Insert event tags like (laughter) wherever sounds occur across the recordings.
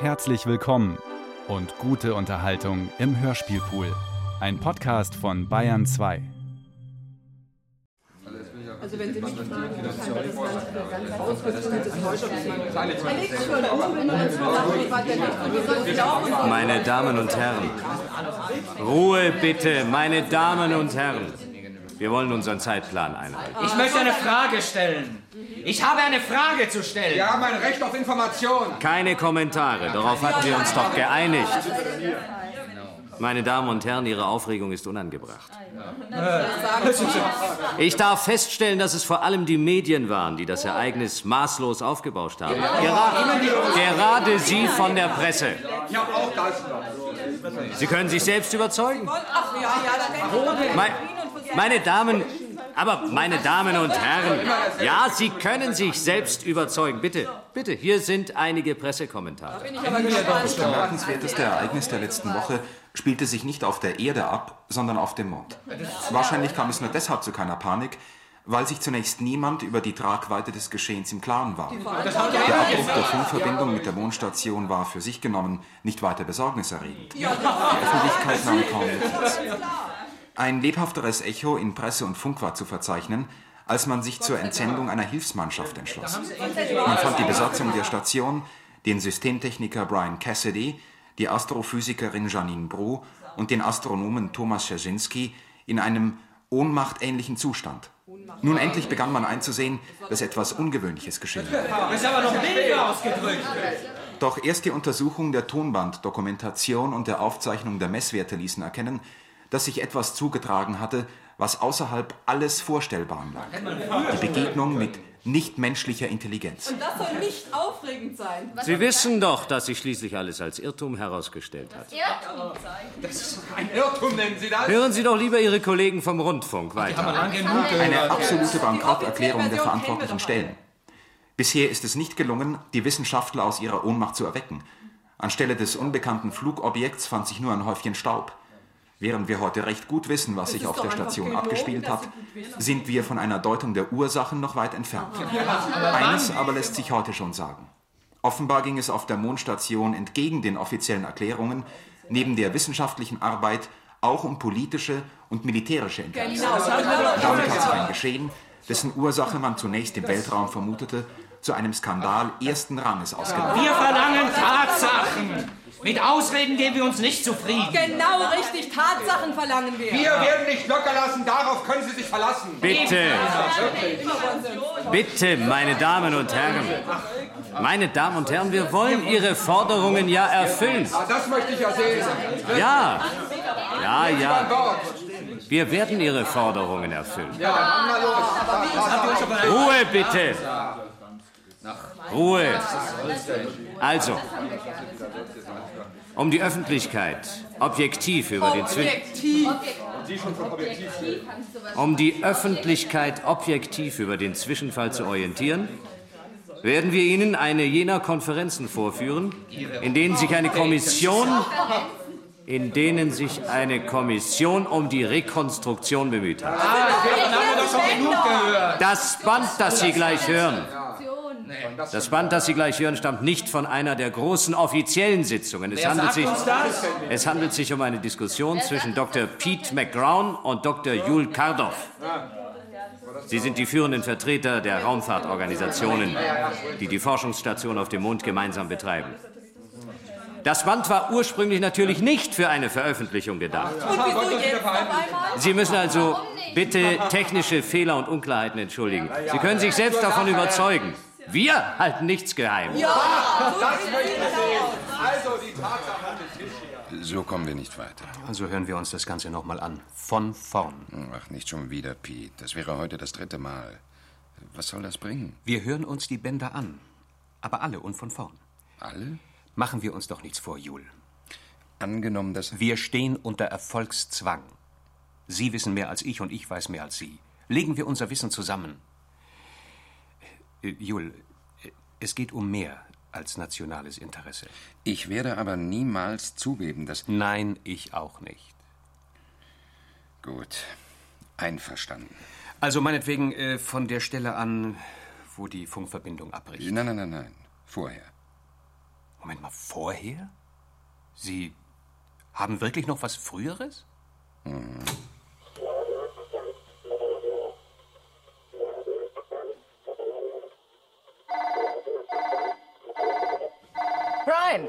Herzlich willkommen und gute Unterhaltung im Hörspielpool. Ein Podcast von Bayern 2. Also wenn Sie mich fragen, Meine Damen und Herren, Ruhe bitte, meine Damen und Herren. Wir wollen unseren Zeitplan einhalten. Ich möchte eine Frage stellen. Ich habe eine Frage zu stellen. Wir haben ein Recht auf Information. Keine Kommentare, darauf hatten wir uns doch geeinigt. Meine Damen und Herren, Ihre Aufregung ist unangebracht. Ich darf feststellen, dass es vor allem die Medien waren, die das Ereignis maßlos aufgebauscht haben. Gerade, gerade Sie von der Presse. Sie können sich selbst überzeugen. Ach meine Damen, aber meine Damen und Herren, ja, Sie können sich selbst überzeugen. Bitte, bitte, hier sind einige Pressekommentare. Das bemerkenswerteste Ereignis der letzten Woche spielte sich nicht auf der Erde ab, sondern auf dem Mond. Wahrscheinlich kam es nur deshalb zu keiner Panik, weil sich zunächst niemand über die Tragweite des Geschehens im Klaren war. Der Abbruch der Funkverbindung mit der Mondstation war für sich genommen nicht weiter besorgniserregend. Die Öffentlichkeit nahm kaum Notiz. Ein lebhafteres Echo in Presse und Funk war zu verzeichnen, als man sich zur Entsendung einer Hilfsmannschaft entschloss. Man fand die Besatzung der Station, den Systemtechniker Brian Cassidy, die Astrophysikerin Janine Bru und den Astronomen Thomas Szeczynski in einem ohnmachtähnlichen Zustand. Nun endlich begann man einzusehen, dass etwas Ungewöhnliches geschehen war. Doch erst die Untersuchung der Tonbanddokumentation und der Aufzeichnung der Messwerte ließen erkennen, dass sich etwas zugetragen hatte, was außerhalb alles Vorstellbaren lag. Die Begegnung mit nichtmenschlicher Intelligenz. Das soll nicht aufregend sein. Sie wissen doch, dass sich schließlich alles als Irrtum herausgestellt hat. Ein Irrtum nennen Sie das? Hören Sie doch lieber Ihre Kollegen vom Rundfunk weiter. Eine absolute Bankrotterklärung der verantwortlichen Stellen. Bisher ist es nicht gelungen, die Wissenschaftler aus ihrer Ohnmacht zu erwecken. Anstelle des unbekannten Flugobjekts fand sich nur ein Häufchen Staub. Während wir heute recht gut wissen, was sich auf der Station gelogen, abgespielt hat, sind wir von einer Deutung der Ursachen noch weit entfernt. Eines aber lässt sich heute schon sagen. Offenbar ging es auf der Mondstation entgegen den offiziellen Erklärungen neben der wissenschaftlichen Arbeit auch um politische und militärische Interessen. Damit hat sich ein Geschehen, dessen Ursache man zunächst im Weltraum vermutete, zu einem Skandal ersten Ranges ausgeweitet. Wir verlangen Tatsachen. Mit Ausreden geben wir uns nicht zufrieden. Genau richtig, Tatsachen verlangen wir. Wir werden nicht locker lassen, darauf können Sie sich verlassen. Bitte, bitte, meine Damen und Herren. Meine Damen und Herren, wir wollen Ihre Forderungen ja erfüllen. Das möchte ich ja sehen. Ja, ja, ja. Wir werden Ihre Forderungen erfüllen. Ruhe bitte. Ruhe. Also, um die Öffentlichkeit objektiv über den Zwi um die Öffentlichkeit objektiv über den Zwischenfall zu orientieren, werden wir Ihnen eine jener Konferenzen vorführen, in denen sich eine Kommission in denen sich eine Kommission um die Rekonstruktion bemüht hat. Das Band, das Sie gleich hören, das Band, das Sie gleich hören, stammt nicht von einer der großen offiziellen Sitzungen. Es handelt, sich, es handelt sich um eine Diskussion zwischen Dr. Pete McGrown und Dr. Jule Kardoff. Sie sind die führenden Vertreter der Raumfahrtorganisationen, die die Forschungsstation auf dem Mond gemeinsam betreiben. Das Band war ursprünglich natürlich nicht für eine Veröffentlichung gedacht. Sie müssen also bitte technische Fehler und Unklarheiten entschuldigen. Sie können sich selbst davon überzeugen. Wir halten nichts geheim. Also die Tatsachen an den Tisch. So kommen wir nicht weiter. Also hören wir uns das Ganze nochmal an. Von vorn. Ach, nicht schon wieder, Pete. Das wäre heute das dritte Mal. Was soll das bringen? Wir hören uns die Bänder an. Aber alle und von vorn. Alle? Machen wir uns doch nichts vor, Jul. Angenommen, dass... Wir stehen unter Erfolgszwang. Sie wissen mehr als ich und ich weiß mehr als Sie. Legen wir unser Wissen zusammen. Äh, Jul, es geht um mehr als nationales Interesse. Ich werde aber niemals zugeben, dass... Nein, ich auch nicht. Gut. Einverstanden. Also meinetwegen äh, von der Stelle an, wo die Funkverbindung abbricht. Nein, nein, nein, nein. Vorher. Moment mal, Vorher? Sie haben wirklich noch was Früheres? Hm. Brian!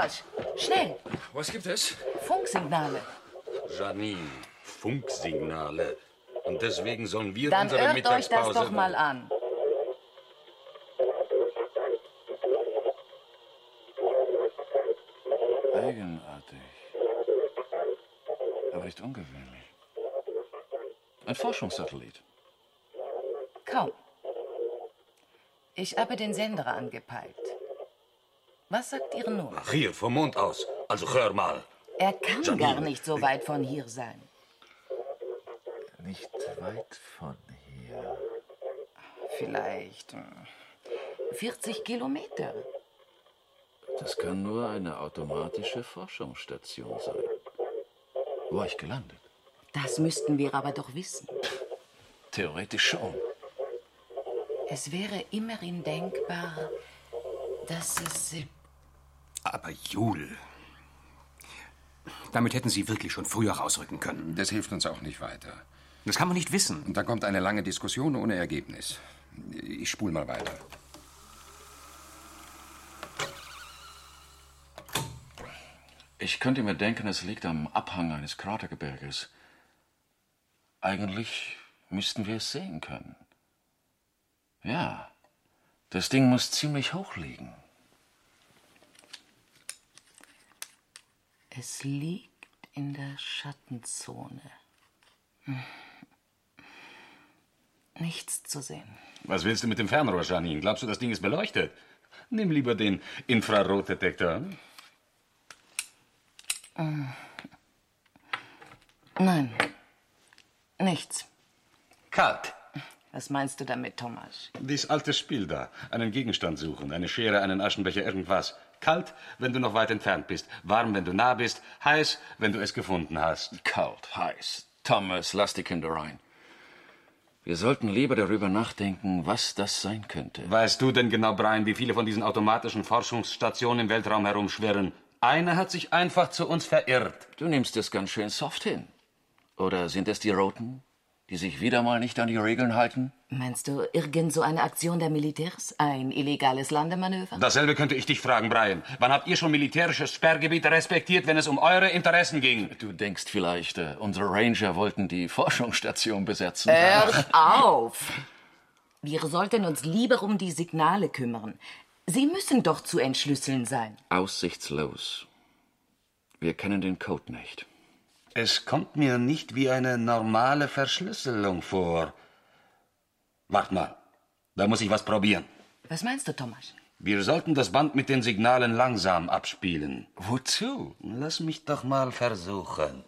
Thomas! Schnell! Was gibt es? Funksignale. Janine, Funksignale. Und deswegen sollen wir Dann unsere irrt euch Mittagspause... das doch mal an. Eigenartig. Aber nicht ungewöhnlich. Ein Forschungssatellit. Kaum. Ich habe den Sender angepeilt. Was sagt Ihre Nummer? Ach, hier, vom Mond aus. Also hör mal. Er kann Janine, gar nicht so weit von hier sein. Nicht weit von hier. Vielleicht hm, 40 Kilometer. Das kann nur eine automatische Forschungsstation sein. Wo war ich gelandet? Das müssten wir aber doch wissen. Theoretisch schon. Es wäre immerhin denkbar, dass es. Aber Jul. Damit hätten Sie wirklich schon früher rausrücken können. Das hilft uns auch nicht weiter. Das kann man nicht wissen. Und dann kommt eine lange Diskussion ohne Ergebnis. Ich spul mal weiter. Ich könnte mir denken, es liegt am Abhang eines Kratergebirges. Eigentlich müssten wir es sehen können. Ja, das Ding muss ziemlich hoch liegen. Es liegt in der Schattenzone. Hm. Nichts zu sehen. Was willst du mit dem Fernrohr, Janine? Glaubst du, das Ding ist beleuchtet? Nimm lieber den Infrarotdetektor. Hm. Nein, nichts. Kalt. Was meinst du damit, Thomas? Dies alte Spiel da. Einen Gegenstand suchen. Eine Schere, einen Aschenbecher, irgendwas. Kalt, wenn du noch weit entfernt bist. Warm, wenn du nah bist. Heiß, wenn du es gefunden hast. Kalt, heiß. Thomas, lass die Kinder rein. Wir sollten lieber darüber nachdenken, was das sein könnte. Weißt du denn genau, Brian, wie viele von diesen automatischen Forschungsstationen im Weltraum herumschwirren? Eine hat sich einfach zu uns verirrt. Du nimmst es ganz schön soft hin. Oder sind es die Roten, die sich wieder mal nicht an die Regeln halten? Meinst du irgend so eine Aktion der Militärs? Ein illegales Landemanöver? Dasselbe könnte ich dich fragen, Brian. Wann habt ihr schon militärisches Sperrgebiet respektiert, wenn es um eure Interessen ging? Du denkst vielleicht, äh, unsere Ranger wollten die Forschungsstation besetzen. Hör auf! Wir sollten uns lieber um die Signale kümmern. Sie müssen doch zu entschlüsseln sein. Aussichtslos. Wir kennen den Code nicht. Es kommt mir nicht wie eine normale Verschlüsselung vor. Wart mal, da muss ich was probieren. Was meinst du, Thomas? Wir sollten das Band mit den Signalen langsam abspielen. Wozu? Lass mich doch mal versuchen.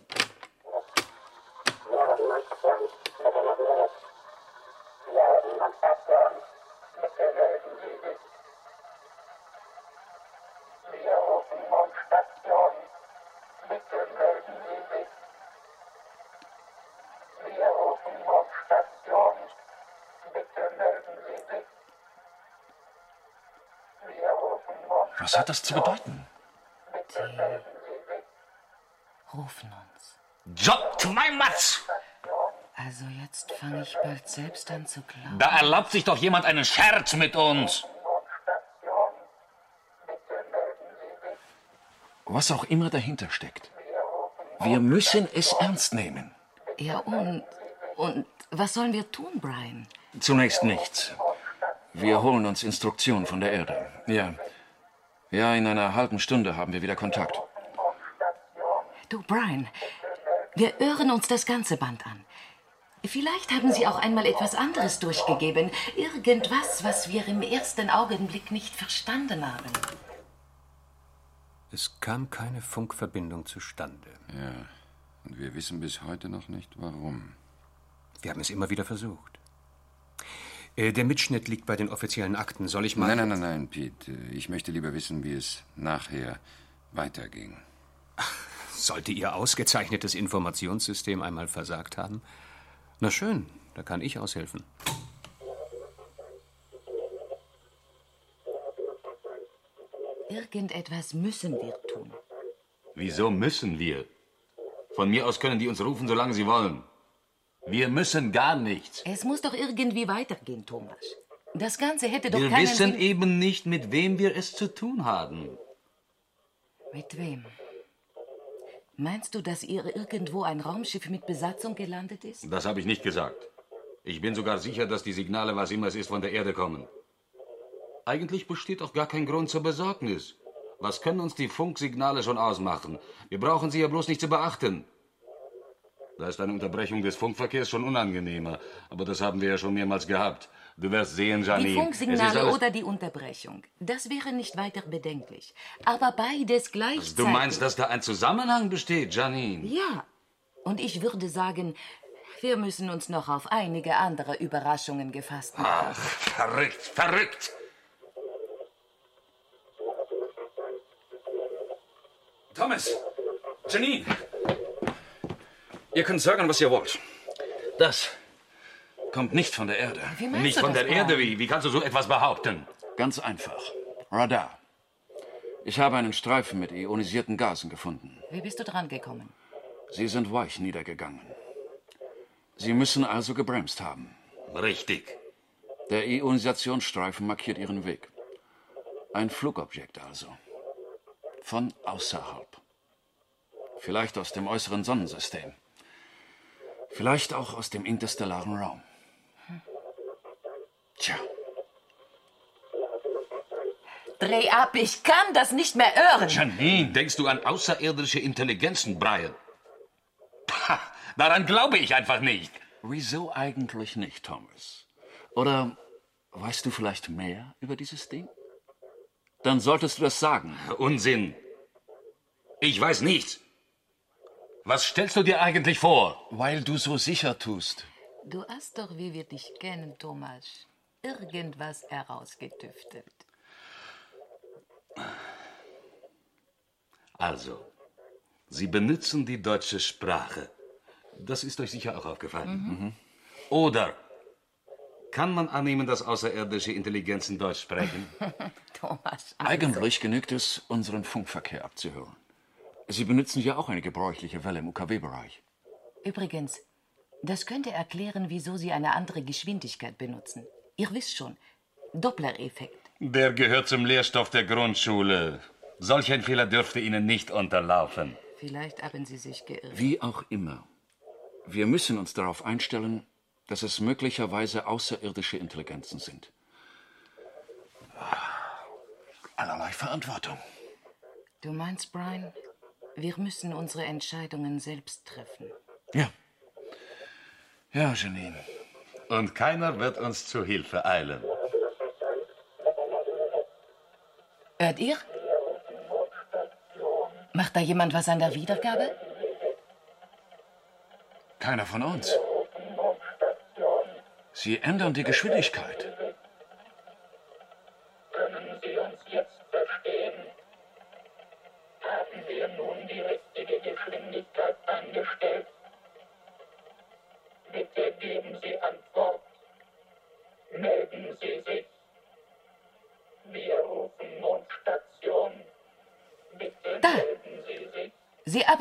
Was hat das zu bedeuten? Rufen uns. Job to my Matz! Also jetzt fange ich bald selbst an zu glauben. Da erlaubt sich doch jemand einen Scherz mit uns. Was auch immer dahinter steckt. Wir müssen es ernst nehmen. Ja, und. Und was sollen wir tun, Brian? Zunächst nichts. Wir holen uns Instruktionen von der Erde. Ja. Ja, in einer halben Stunde haben wir wieder Kontakt. Du, Brian, wir hören uns das ganze Band an. Vielleicht haben Sie auch einmal etwas anderes durchgegeben. Irgendwas, was wir im ersten Augenblick nicht verstanden haben. Es kam keine Funkverbindung zustande. Ja, und wir wissen bis heute noch nicht, warum. Wir haben es immer wieder versucht. Äh, der Mitschnitt liegt bei den offiziellen Akten. Soll ich mal. Nein, nein, nein, nein, Pete. Ich möchte lieber wissen, wie es nachher weiterging. Sollte Ihr ausgezeichnetes Informationssystem einmal versagt haben? Na schön, da kann ich aushelfen. Irgendetwas müssen wir tun. Wieso müssen wir? Von mir aus können die uns rufen, solange sie wollen. Wir müssen gar nichts. Es muss doch irgendwie weitergehen, Thomas. Das Ganze hätte doch Wir keinen wissen Sinn. eben nicht, mit wem wir es zu tun haben. Mit wem? Meinst du, dass ihr irgendwo ein Raumschiff mit Besatzung gelandet ist? Das habe ich nicht gesagt. Ich bin sogar sicher, dass die Signale, was immer es ist, von der Erde kommen. Eigentlich besteht auch gar kein Grund zur Besorgnis. Was können uns die Funksignale schon ausmachen? Wir brauchen sie ja bloß nicht zu beachten. Da ist eine Unterbrechung des Funkverkehrs schon unangenehmer. Aber das haben wir ja schon mehrmals gehabt. Du wirst sehen, Janine. Die Funksignale oder die Unterbrechung. Das wäre nicht weiter bedenklich. Aber beides gleichzeitig. Du meinst, dass da ein Zusammenhang besteht, Janine? Ja. Und ich würde sagen, wir müssen uns noch auf einige andere Überraschungen gefasst machen. Ach, verrückt, verrückt! Thomas! Janine! Ihr könnt sagen, was ihr wollt. Das kommt nicht von der Erde. Wie meinst Nicht du von das, der Erde, Brian? wie? Wie kannst du so etwas behaupten? Ganz einfach. Radar. Ich habe einen Streifen mit ionisierten Gasen gefunden. Wie bist du dran gekommen? Sie sind weich niedergegangen. Sie müssen also gebremst haben. Richtig. Der Ionisationsstreifen markiert Ihren Weg. Ein Flugobjekt also. Von außerhalb. Vielleicht aus dem äußeren Sonnensystem. Vielleicht auch aus dem interstellaren Raum. Tja, Dreh ab, ich kann das nicht mehr hören. Janine, denkst du an außerirdische Intelligenzen, Brian? Pah, daran glaube ich einfach nicht. wieso eigentlich nicht, Thomas? Oder weißt du vielleicht mehr über dieses Ding? Dann solltest du das sagen. Unsinn. Ich weiß nichts. Was stellst du dir eigentlich vor? Weil du so sicher tust. Du hast doch, wie wir dich kennen, Thomas, irgendwas herausgetüftelt. Also, Sie benutzen die deutsche Sprache. Das ist euch sicher auch aufgefallen. Mhm. Oder kann man annehmen, dass außerirdische Intelligenzen Deutsch sprechen? (laughs) Thomas, also, Eigentlich genügt es, unseren Funkverkehr abzuhören. Sie benutzen ja auch eine gebräuchliche Welle im UKW-Bereich. Übrigens, das könnte erklären, wieso Sie eine andere Geschwindigkeit benutzen. Ihr wisst schon, Doppler-Effekt. Der gehört zum Lehrstoff der Grundschule. Solch ein Fehler dürfte Ihnen nicht unterlaufen. Vielleicht haben Sie sich geirrt. Wie auch immer. Wir müssen uns darauf einstellen, dass es möglicherweise außerirdische Intelligenzen sind. Allerlei Verantwortung. Du meinst, Brian, wir müssen unsere Entscheidungen selbst treffen. Ja. Ja, Janine. Und keiner wird uns zu Hilfe eilen. Hört ihr? Macht da jemand was an der Wiedergabe? Keiner von uns. Sie ändern die Geschwindigkeit.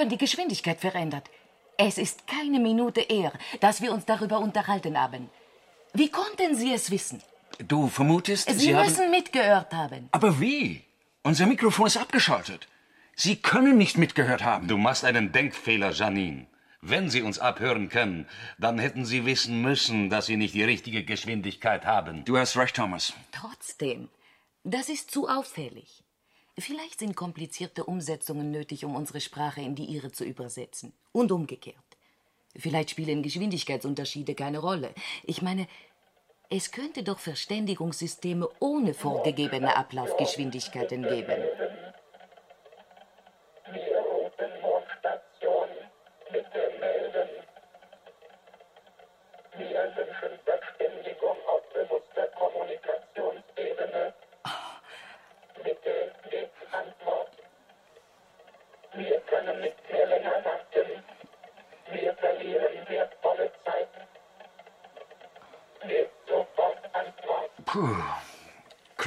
Haben die Geschwindigkeit verändert. Es ist keine Minute eher, dass wir uns darüber unterhalten haben. Wie konnten Sie es wissen? Du vermutest, Sie, Sie, müssen haben... mitgehört haben. Aber wie? Unser Mikrofon ist abgeschaltet. Sie können nicht mitgehört haben. Du machst einen Denkfehler, Janine. Wenn Sie uns abhören können, dann hätten Sie wissen müssen, dass Sie nicht die richtige Geschwindigkeit haben. Du hast recht, Thomas. Trotzdem, das ist zu auffällig. Vielleicht sind komplizierte Umsetzungen nötig, um unsere Sprache in die Ihre zu übersetzen. Und umgekehrt. Vielleicht spielen Geschwindigkeitsunterschiede keine Rolle. Ich meine, es könnte doch Verständigungssysteme ohne vorgegebene Ablaufgeschwindigkeiten geben.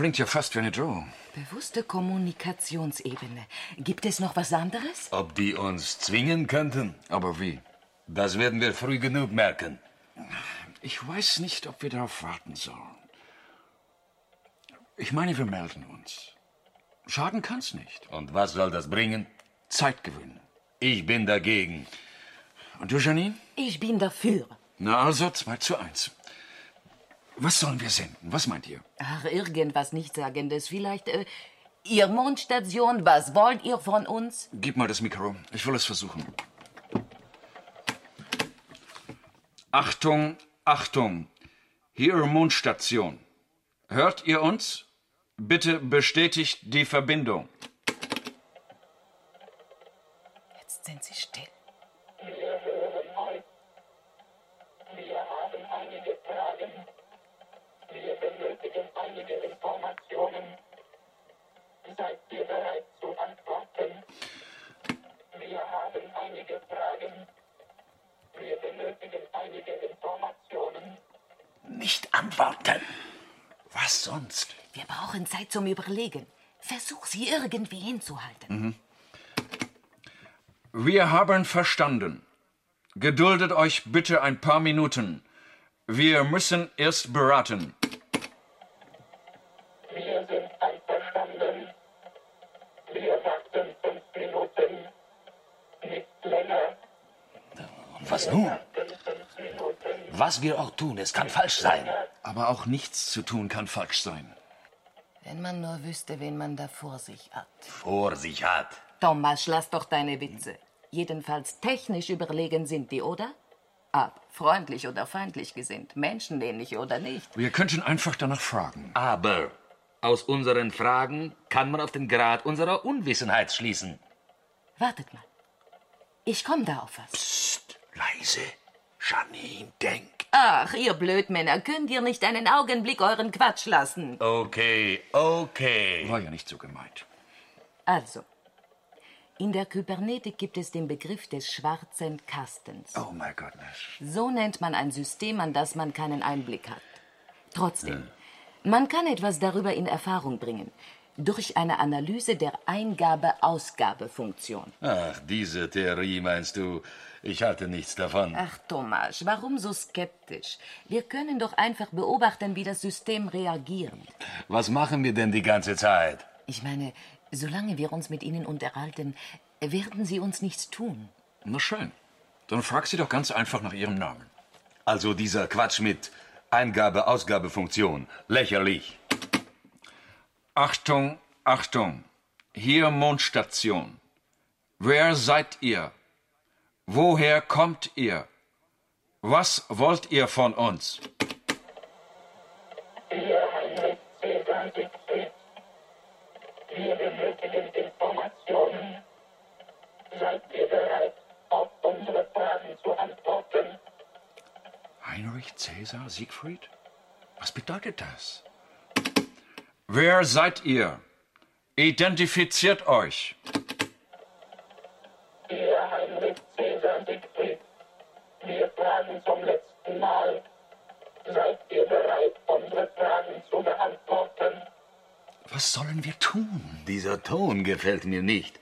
Klingt ja fast wie eine Drohung. Bewusste Kommunikationsebene. Gibt es noch was anderes? Ob die uns zwingen könnten? Aber wie? Das werden wir früh genug merken. Ich weiß nicht, ob wir darauf warten sollen. Ich meine, wir melden uns. Schaden kann's nicht. Und was soll das bringen? Zeit gewinnen. Ich bin dagegen. Und du, Janine? Ich bin dafür. Na also, zwei zu eins. Was sollen wir senden? Was meint ihr? Ach, irgendwas Nichtsagendes. Vielleicht, äh, Ihr Mondstation, was wollt ihr von uns? Gib mal das Mikro. Ich will es versuchen. Achtung, Achtung. Hier Mondstation. Hört ihr uns? Bitte bestätigt die Verbindung. Jetzt sind sie still. Nicht antworten. Was sonst? Wir brauchen Zeit zum Überlegen. Versuch sie irgendwie hinzuhalten. Mhm. Wir haben verstanden. Geduldet euch bitte ein paar Minuten. Wir müssen erst beraten. Wir sind einverstanden. Wir warten fünf Minuten. Nicht länger. Und was nun? Was wir auch tun, es kann falsch sein. Aber auch nichts zu tun kann falsch sein. Wenn man nur wüsste, wen man da vor sich hat. Vor sich hat. Thomas, lass doch deine Witze. Jedenfalls technisch überlegen sind die, oder? Ab, freundlich oder feindlich gesinnt, menschenähnlich oder nicht. Wir könnten einfach danach fragen. Aber aus unseren Fragen kann man auf den Grad unserer Unwissenheit schließen. Wartet mal. Ich komm da auf was. Psst, leise. Janine, denk. Ach, ihr Blödmänner, könnt ihr nicht einen Augenblick euren Quatsch lassen? Okay, okay. War ja nicht so gemeint. Also, in der Kybernetik gibt es den Begriff des schwarzen Kastens. Oh my goodness. So nennt man ein System, an das man keinen Einblick hat. Trotzdem, man kann etwas darüber in Erfahrung bringen. Durch eine Analyse der Eingabe-Ausgabe-Funktion. Ach, diese Theorie meinst du? Ich halte nichts davon. Ach, Thomas, warum so skeptisch? Wir können doch einfach beobachten, wie das System reagiert. Was machen wir denn die ganze Zeit? Ich meine, solange wir uns mit Ihnen unterhalten, werden Sie uns nichts tun. Na schön. Dann frag sie doch ganz einfach nach ihrem Namen. Also dieser Quatsch mit Eingabe-Ausgabe-Funktion. Lächerlich. Achtung, Achtung. Hier Mondstation. Wer seid ihr? Woher kommt ihr? Was wollt ihr von uns? Ihr Siegfried. Wir benötigen Informationen. Seid ihr bereit, auf unsere Fragen zu antworten? Heinrich Cäsar Siegfried? Was bedeutet das? Wer seid ihr? Identifiziert euch. Ihr Heinrich Cäsar Siegfried. Wir fragen zum letzten Mal. Seid ihr bereit, unsere Fragen zu beantworten? Was sollen wir tun? Dieser Ton gefällt mir nicht.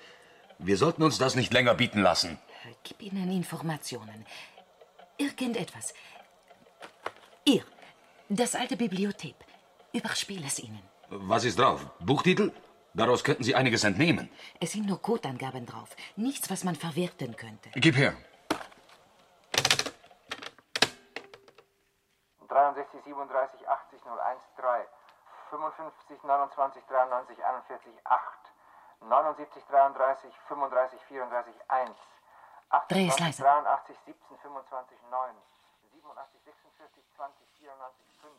Wir sollten uns das nicht länger bieten lassen. Gib ihnen Informationen. Irgendetwas. Ihr, das alte Bibliothek. Überspiel es ihnen. Was ist drauf? Buchtitel? Daraus könnten Sie einiges entnehmen. Es sind nur Codeangaben drauf. Nichts, was man verwerten könnte. Gib her. 63, 37, 80, 01, 3, 55, 29, 93, 41, 8, 79, 33, 35, 34, 1, Dreh es 28, leise. 83, 17, 25, 9, 87, 46, 20, 94, 5,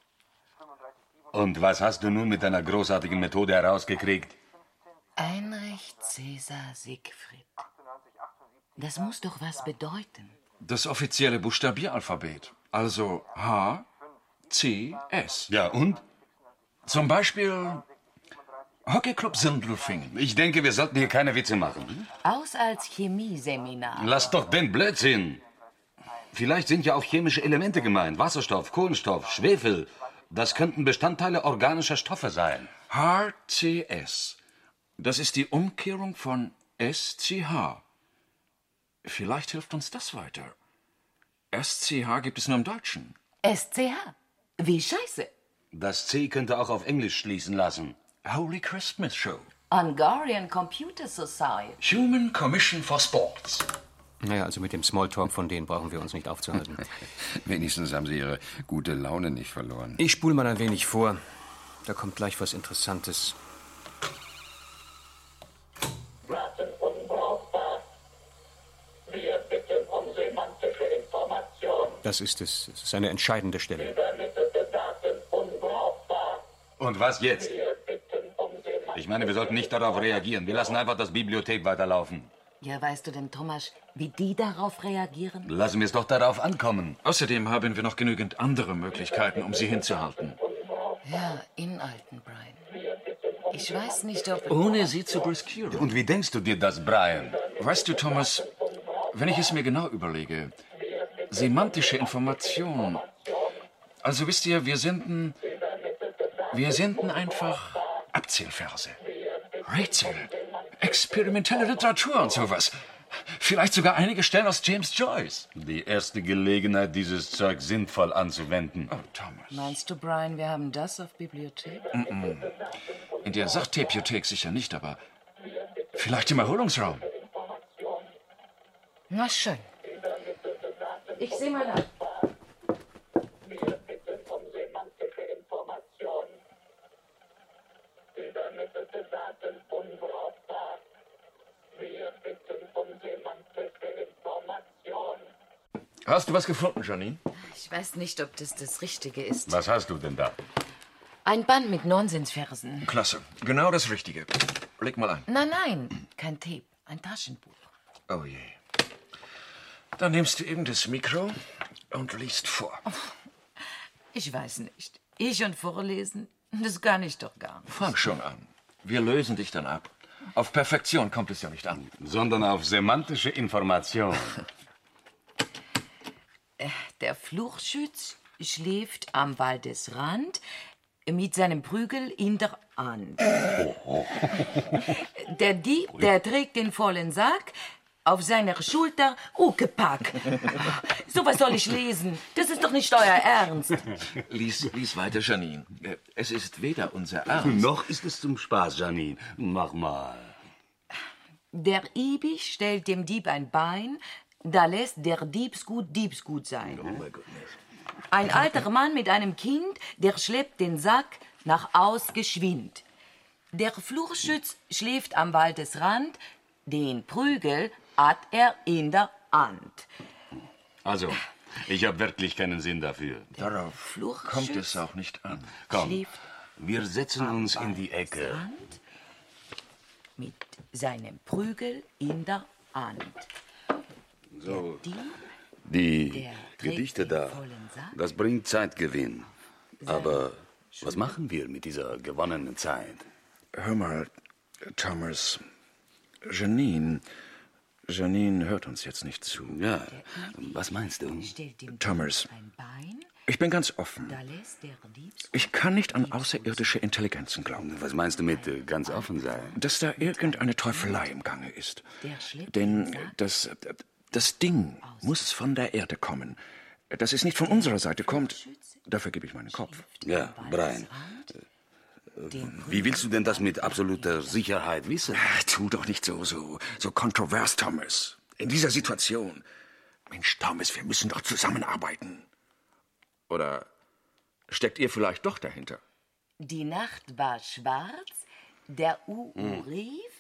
35, 37, Und was hast du nun mit deiner großartigen Methode herausgekriegt? Heinrich Cäsar Siegfried. Das muss doch was bedeuten. Das offizielle Buchstabieralphabet. Also H, C, S. Ja, und? Zum Beispiel Hockeyclub Sindelfingen. Ich denke, wir sollten hier keine Witze machen. Aus als Chemieseminar. Lass doch den Blödsinn. Vielleicht sind ja auch chemische Elemente gemeint. Wasserstoff, Kohlenstoff, Schwefel. Das könnten Bestandteile organischer Stoffe sein. HCS. Das ist die Umkehrung von SCH. Vielleicht hilft uns das weiter. SCH gibt es nur im Deutschen. SCH. Wie scheiße. Das C könnte auch auf Englisch schließen lassen. Holy Christmas Show. Hungarian Computer Society. Human Commission for Sports. Naja, also mit dem Smalltalk von denen brauchen wir uns nicht aufzuhalten. (laughs) Wenigstens haben Sie Ihre gute Laune nicht verloren. Ich spule mal ein wenig vor. Da kommt gleich was Interessantes. Daten unbrauchbar. Wir bitten um semantische Information. Das ist es. Es ist eine entscheidende Stelle. Übermittelte Daten unbrauchbar. Und was jetzt? Ich meine, wir sollten nicht darauf reagieren. Wir lassen einfach das Bibliothek weiterlaufen. Ja, weißt du denn, Thomas, wie die darauf reagieren? Lassen wir es doch darauf ankommen. Außerdem haben wir noch genügend andere Möglichkeiten, um sie hinzuhalten. Ja, inhalten, Brian. Ich weiß nicht, ob... Ohne sie zu brüskieren. Und wie denkst du dir das, Brian? Weißt du, Thomas, wenn ich es mir genau überlege, semantische Information. Also wisst ihr, wir senden. Wir senden einfach Abzählverse. Rätsel. Experimentelle Literatur und sowas. Vielleicht sogar einige Stellen aus James Joyce. Die erste Gelegenheit, dieses Zeug sinnvoll anzuwenden. Oh, Thomas. Meinst du, Brian, wir haben das auf Bibliothek? Mm -mm. In der Sachtepiothek sicher nicht, aber vielleicht im Erholungsraum. Na schön. Ich sehe mal nach. Wir bitten um semantische Information. Übermittelte Daten unbrauchbar. Wir bitten um semantische Information. Hast du was gefunden, Janine? Ich weiß nicht, ob das das Richtige ist. Was hast du denn da? Ein Band mit Nonsensversen. Klasse. Genau das Richtige. Leg mal ein. Nein, nein, kein Tape. Ein Taschenbuch. Oh je. Dann nimmst du eben das Mikro und liest vor. Ich weiß nicht. Ich und vorlesen, das kann ich doch gar nicht. Fang schon an. Wir lösen dich dann ab. Auf Perfektion kommt es ja nicht an. Sondern auf semantische Information. (laughs) Der Fluchschütz schläft am Waldesrand mit seinem Prügel in der Hand. (laughs) Der Dieb, der trägt den vollen Sack auf seiner Schulter Ukepack. So was soll ich lesen? Das ist doch nicht euer Ernst. (laughs) Lies, lies weiter, Janine. Es ist weder unser Ernst. Noch ist es zum Spaß, Janine. Mach mal. Der Ibich stellt dem Dieb ein Bein, da lässt der Diebsgut Diebsgut sein. Ein alter Mann mit einem Kind, der schleppt den Sack nach Aus geschwind. Der Fluchschütz schläft am Waldesrand, den Prügel hat er in der Hand. Also, ich habe wirklich keinen Sinn dafür. Darauf Fluchschütz kommt es auch nicht an. Komm, wir setzen uns in die Ecke. Mit seinem Prügel in der Hand. So, die Gedichte da, das bringt Zeitgewinn. Aber was machen wir mit dieser gewonnenen Zeit? Hör mal, Thomas. Janine. Janine hört uns jetzt nicht zu. Ja, was meinst du? Thomas, ich bin ganz offen. Ich kann nicht an außerirdische Intelligenzen glauben. Was meinst du mit äh, ganz offen sein? Dass da irgendeine Teufelei im Gange ist. Denn das, das Ding muss von der Erde kommen. Dass es nicht von unserer Seite kommt, dafür gebe ich meinen Kopf. Ja, Brian. Wie willst du denn das mit absoluter Sicherheit wissen? Ach, tu doch nicht so, so, so kontrovers, Thomas. In dieser Situation. Mensch, Thomas, wir müssen doch zusammenarbeiten. Oder steckt ihr vielleicht doch dahinter? Die Nacht war schwarz, der Uu Hm. rief,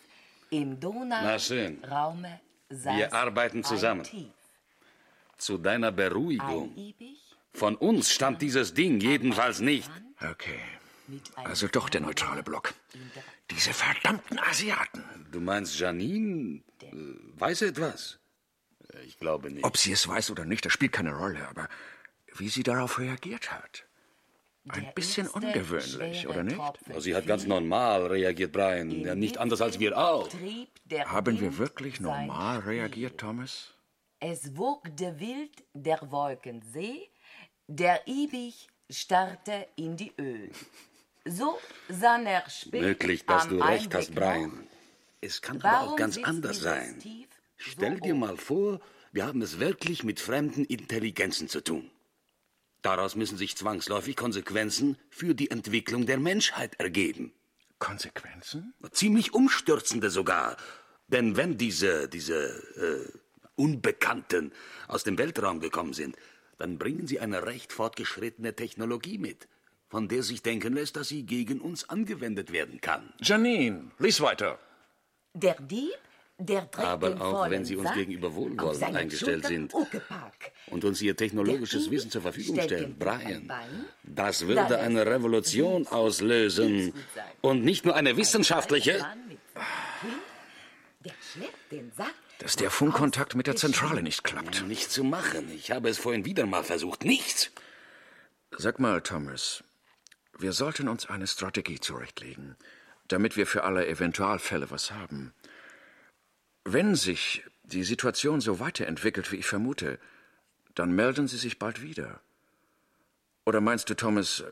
im. Donauraume Wir arbeiten zusammen. Zu deiner ein Beruhigung. Von uns stammt dieses Ding jedenfalls nicht. Okay. Also doch der neutrale Block. Diese verdammten Asiaten. Du meinst, Janine äh, weiß etwas? Ich glaube nicht. Ob sie es weiß oder nicht, das spielt keine Rolle, aber wie sie darauf reagiert hat. Ein Der bisschen ungewöhnlich, oder nicht? Tropfen Sie hat ganz normal reagiert, Brian. Ja, nicht anders als wir auch. Haben wir wirklich normal reagiert, Thomas? Es wogte wild der Wolkensee, der Ibich starrte in die Öl. So sah er spät Möglich, dass am du recht hast, Brian. Es kann aber auch ganz anders sein. Stell dir mal vor, wir haben es wirklich mit fremden Intelligenzen zu tun. Daraus müssen sich zwangsläufig Konsequenzen für die Entwicklung der Menschheit ergeben. Konsequenzen? Ziemlich umstürzende sogar. Denn wenn diese, diese äh, Unbekannten aus dem Weltraum gekommen sind, dann bringen sie eine recht fortgeschrittene Technologie mit, von der sich denken lässt, dass sie gegen uns angewendet werden kann. Janine, lies weiter. Der Dieb, Aber auch wenn sie uns Sack gegenüber wohlwollend eingestellt Schultern sind und uns ihr technologisches Wissen zur Verfügung stellen, Brian, das da würde eine Revolution auslösen. Und nicht nur eine wissenschaftliche. Sack Dass der Funkkontakt mit der Zentrale nicht klappt. Nicht zu machen. Ich habe es vorhin wieder mal versucht. Nichts. Sag mal, Thomas, wir sollten uns eine Strategie zurechtlegen, damit wir für alle Eventualfälle was haben. Wenn sich die Situation so weiterentwickelt, wie ich vermute, dann melden Sie sich bald wieder. Oder meinst du, Thomas,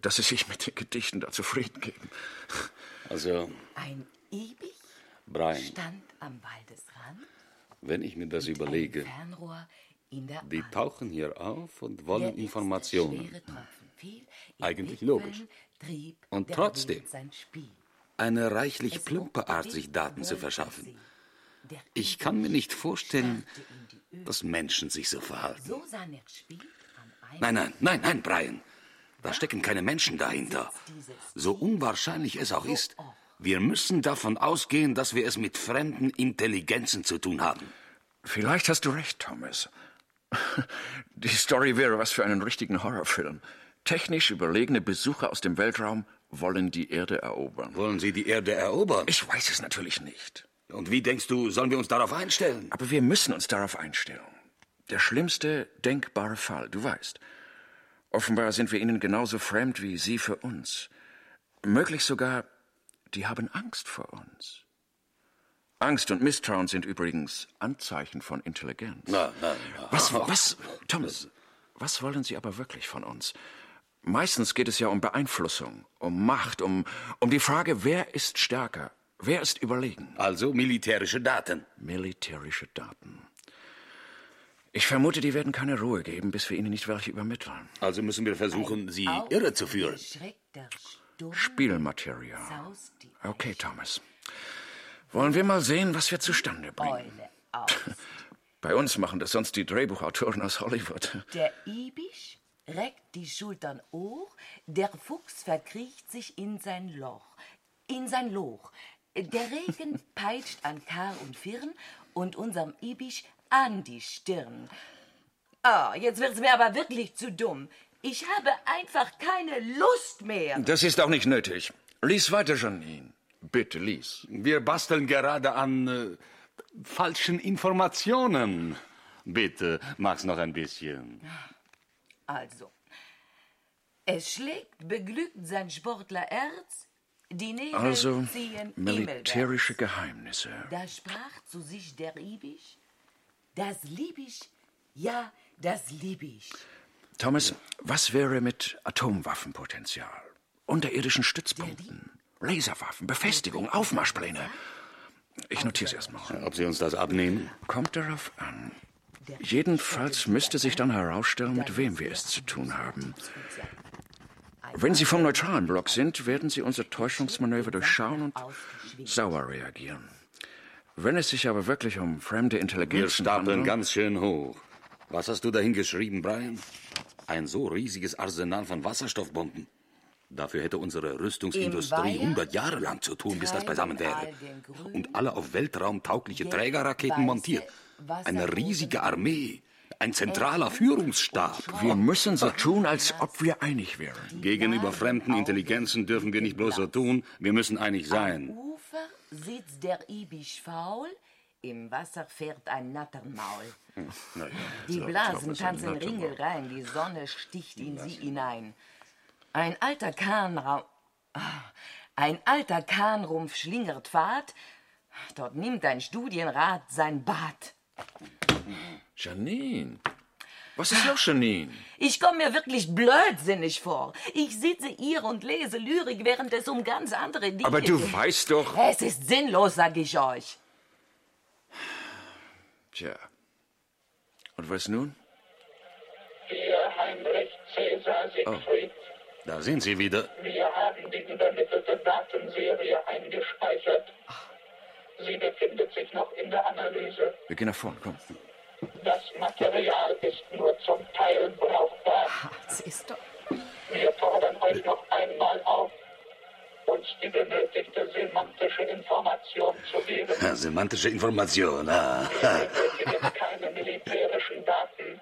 dass Sie sich mit den Gedichten da zufrieden geben? Also, Ein Ibich Brian, stand am Waldesrand, wenn ich mir das überlege, Fernrohr in der die tauchen hier auf und Der wollen letzte Informationen. Eigentlich Wipfeln logisch. trieb Und der trotzdem Wind sein Spiel. Eine reichlich plumpe Art, sich Daten zu verschaffen. Ich kann mir nicht vorstellen, dass Menschen sich so verhalten. Er Nein, nein, nein, nein, Brian. Da stecken keine Menschen dahinter. So unwahrscheinlich es auch ist, wir müssen davon ausgehen, dass wir es mit fremden Intelligenzen zu tun haben. Vielleicht hast du recht, Thomas. (laughs) Die Story wäre was für einen richtigen Horrorfilm. Technisch überlegene Besucher aus dem Weltraum wollen die Erde erobern. Wollen sie die Erde erobern? Ich weiß es natürlich nicht. Und wie denkst du, sollen wir uns darauf einstellen? Aber wir müssen uns darauf einstellen. Der schlimmste denkbare Fall, du weißt. Offenbar sind wir ihnen genauso fremd wie sie für uns. Möglich sogar, die haben Angst vor uns. Angst und Misstrauen sind übrigens Anzeichen von Intelligenz. Na, na, na. Was, was, Thomas, was wollen Sie aber wirklich von uns? Meistens geht es ja um Beeinflussung, um Macht, um, um die Frage, wer ist stärker, wer ist überlegen. Also militärische Daten. Militärische Daten. Ich vermute, die werden keine Ruhe geben, bis wir ihnen nicht welche übermitteln. Also müssen wir versuchen, sie irre zu führen. Spielmaterial. Okay, Thomas. Wollen wir mal sehen, was wir zustande bringen. (laughs) Bei uns machen das sonst die Drehbuchautoren aus Hollywood. Der Ibisch reckt die Schultern hoch, der Fuchs verkriecht sich in sein Loch, in sein Loch. Der Regen peitscht an Kar und Firn und unserem Ibisch an die Stirn. Ah, jetzt wird's mir aber wirklich zu dumm. Ich habe einfach keine Lust mehr. Das ist auch nicht nötig. Lies weiter, Janine. Bitte, lies. Wir basteln gerade an äh, falschen Informationen. Bitte, mach's noch ein bisschen. Also, es schlägt beglückt sein Sportlerherz, die Nägel Also, militärische Geheimnisse. Da sprach zu sich der Ibisch, das lieb ich, ja, das lieb ich. Thomas, was wäre mit Atomwaffenpotenzial? Unterirdischen Stützpunkten, Laserwaffen, Befestigung, Aufmarschpläne. Ich notiere es erstmal. Ob Sie uns das abnehmen? Kommt darauf an. Jedenfalls müsste sich dann herausstellen, mit wem wir es zu tun haben. Wenn Sie vom neutralen Block sind, werden Sie unser Täuschungsmanöver durchschauen und sauer reagieren. Wenn es sich aber wirklich um fremde Wir Intelligenzen stapeln handelt, ganz schön hoch. Was hast du dahin geschrieben, Brian? Ein so riesiges Arsenal von Wasserstoffbomben. Dafür hätte unsere Rüstungsindustrie Im 100 Jahre lang zu tun, bis das beisammen wäre. Und alle auf weltraumtaugliche Trägerraketen montiert. Eine riesige Armee. Ein zentraler Führungsstab. wir müssen so tun, als ob wir einig wären. Gegenüber fremden Intelligenzen dürfen wir nicht bloß so tun, wir müssen einig sein. Ufer sitzt der Ibisch faul, im Wasser fährt ein Natternmaul. Na ja, Die Blasen tanzen warte mal. Ringel rein, die Sonne sticht in sie hinein. Ein alter Kahnraum, ein alter Kahnrumpf schlingert Fahrt, dort nimmt ein Studienrat sein Bad. Janine, Was ist los, Janine? Ich komme mir wirklich blödsinnig vor. Ich sitze hier und lese Lyrik, während es um ganz andere Dinge Aber du geht. weißt doch. Es ist sinnlos, sag ich euch. Tja. Und was nun? Wir, Heinrich Cäsar Siegfried, Da sind Sie wieder. wir haben die übermittelte Datenserie eingespeichert. Sie befindet sich noch in der Analyse. Wir gehen nach vorn, komm. Das Material ist nur zum Teil brauchbar. Das ist doch... Wir fordern euch noch einmal auf, uns die benötigte semantische Information zu geben. Ja, semantische Information. Ah. keine militärischen Daten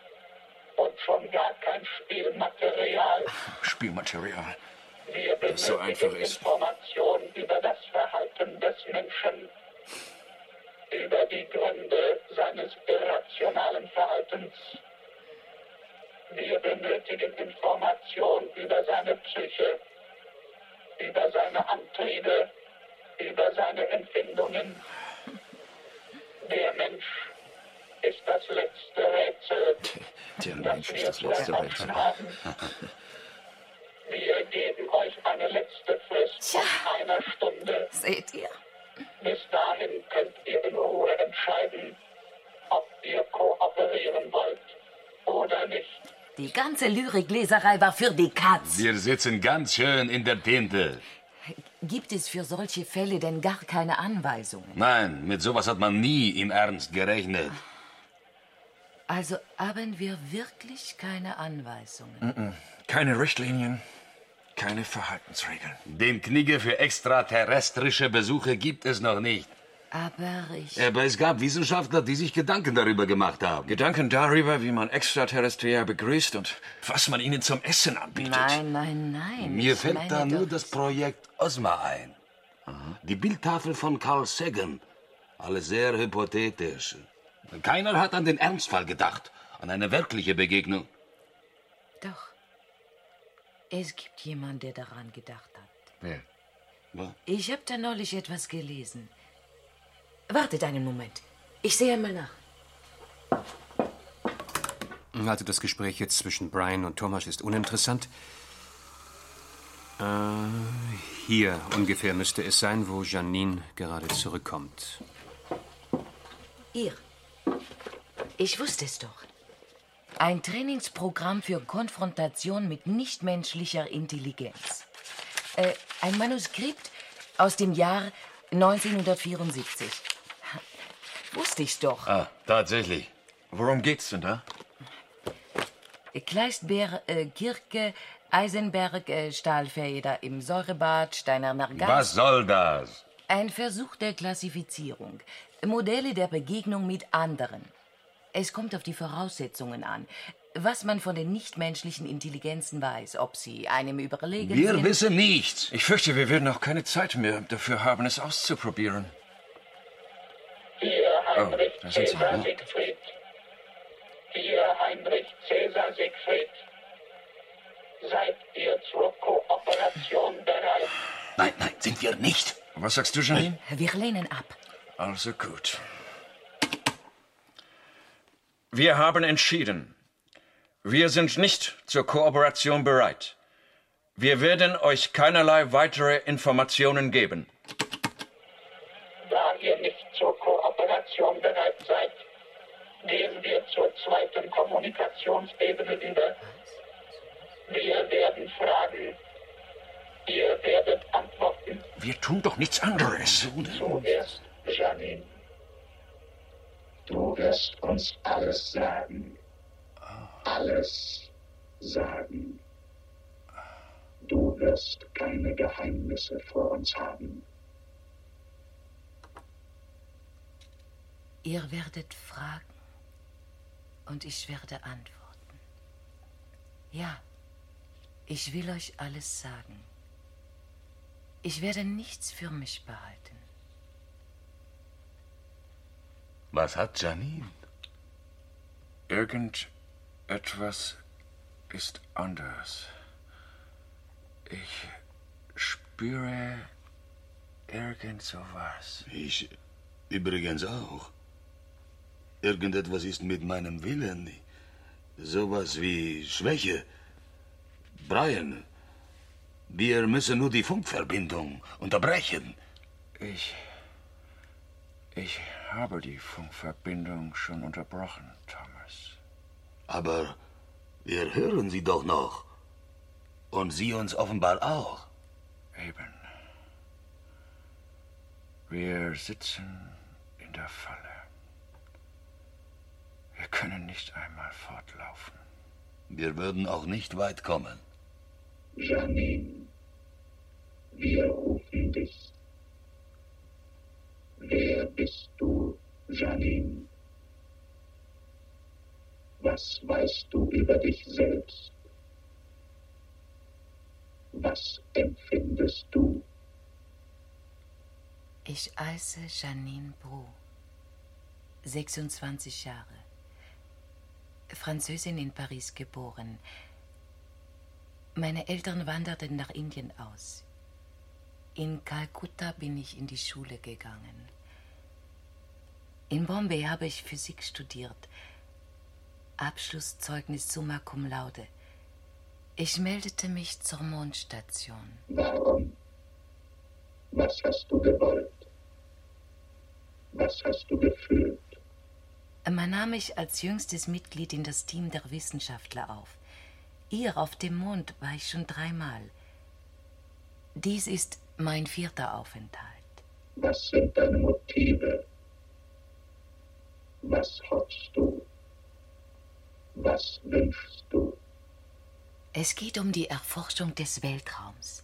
und schon gar kein Spielmaterial. Spielmaterial. Wir Das so einfach benötigen ist. Informationen über das Verhalten des Menschen, über die Gründe seines irrationalen Verhaltens. Wir benötigen Informationen über seine Psyche, über seine Antriebe, über seine Empfindungen. Der Mensch ist das letzte Rätsel, Der Mensch wir ist das letzte Rätsel. haben. Wir geben euch eine letzte Frist von einer Stunde. Seht ihr? Bis dahin könnt ihr in Ruhe entscheiden, ob ihr kooperieren wollt oder nicht. Die ganze Lyrikleserei war für die Katz. Wir sitzen ganz schön in der Tinte. Gibt es für solche Fälle denn gar keine Anweisungen? Nein, mit sowas hat man nie im Ernst gerechnet. Also haben wir wirklich keine Anweisungen. Keine Richtlinien, keine Verhaltensregeln. Den Knigge für extraterrestrische Besuche gibt es noch nicht. Aber ich... Aber es gab Wissenschaftler, die sich Gedanken darüber gemacht haben. Gedanken darüber, wie man Extraterrestrier begrüßt und was man ihnen zum Essen anbietet. Nein, nein, nein. Mir ich fällt da nur das Projekt Osma ein. Die Bildtafel von Carl Sagan. Alles sehr hypothetisch. Keiner hat an den Ernstfall gedacht, an eine wirkliche Begegnung. Doch. Es gibt jemanden, der daran gedacht hat. Wer? Was? Ich habe da neulich etwas gelesen. Wartet einen Moment. Ich sehe mal nach. Also das Gespräch jetzt zwischen Brian und Thomas ist uninteressant. Äh, hier ungefähr müsste es sein, wo Janine gerade zurückkommt. Ihr. Ich wusste es doch. Ein Trainingsprogramm für Konfrontation mit nichtmenschlicher Intelligenz. Äh, ein Manuskript aus dem Jahr 1974. Wusste ich's doch. Ah, tatsächlich. Worum geht's denn da? Kleistbeer, äh, Kirke, Eisenberg, äh, Stahlfeder im Säurebad, Steinerner Gas. Was soll das? Ein Versuch der Klassifizierung. Modelle der Begegnung mit anderen. Es kommt auf die Voraussetzungen an. Was man von den nichtmenschlichen Intelligenzen weiß, ob sie einem überlegen Wir sind. wissen nichts. Ich fürchte, wir werden auch keine Zeit mehr dafür haben, es auszuprobieren. Hier Heinrich da sind sie. Cäsar Ja. Siegfried. Hier Heinrich Cäsar Siegfried. Seid ihr zur Kooperation bereit? Nein, nein, sind wir nicht. Was sagst du, Janine? Wir lehnen ab. Also gut. Wir haben entschieden. Wir sind nicht zur Kooperation bereit. Wir werden euch keinerlei weitere Informationen geben. Da ihr nicht zur Kooperation bereit seid, gehen wir zur zweiten Kommunikationsebene über. Wir werden fragen. Ihr werdet antworten. Wir tun doch nichts anderes. Zuerst, Janine. Du wirst uns alles sagen. Alles sagen. Du wirst keine Geheimnisse vor uns haben. Ihr werdet fragen und ich werde antworten. Ja, ich will euch alles sagen. Ich werde nichts für mich behalten. Was hat Janine? Irgendetwas ist anders. Ich spüre irgend sowas. Ich übrigens auch. Irgendetwas ist mit meinem Willen. Sowas wie Schwäche. Brian, wir müssen nur die Funkverbindung unterbrechen. Ich. Ich habe die Funkverbindung schon unterbrochen, Thomas. Aber wir hören Sie doch noch. Und Sie uns offenbar auch. Eben. Wir sitzen in der Falle. Wir können nicht einmal fortlaufen. Wir würden auch nicht weit kommen. Janine, wir rufen dich. Wer bist du, Janine? Was weißt du über dich selbst? Was empfindest du? Ich heiße Janine Brou, 26 Jahre, Französin in Paris geboren. Meine Eltern wanderten nach Indien aus. In Kalkutta bin ich in die Schule gegangen. In Bombay habe ich Physik studiert. Abschlusszeugnis summa cum laude. Ich meldete mich zur Mondstation. Warum? Was hast du gewollt? Was hast du gefühlt? Man nahm mich als jüngstes Mitglied in das Team der Wissenschaftler auf. Hier auf dem Mond war ich schon dreimal. Dies ist mein vierter Aufenthalt. Was sind deine Motive? Was hoffst du? Was wünschst du? Es geht um die Erforschung des Weltraums.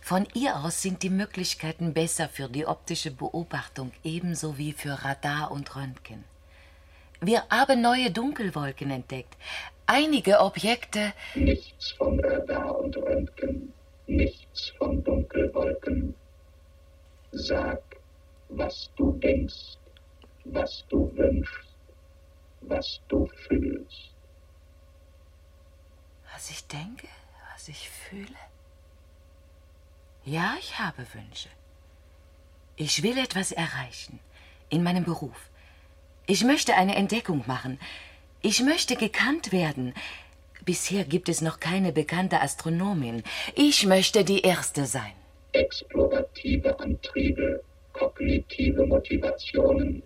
Von ihr aus sind die Möglichkeiten besser für die optische Beobachtung ebenso wie für Radar und Röntgen. Wir haben neue Dunkelwolken entdeckt. Einige Objekte. Nichts von Radar und Röntgen, nichts von Dunkelwolken. Sag, was du denkst, was du wünschst, was du fühlst. Was ich denke, was ich fühle? Ja, ich habe Wünsche. Ich will etwas erreichen in meinem Beruf. Ich möchte eine Entdeckung machen. Ich möchte gekannt werden. Bisher gibt es noch keine bekannte Astronomin. Ich möchte die Erste sein. Explorative Antriebe, kognitive Motivationen.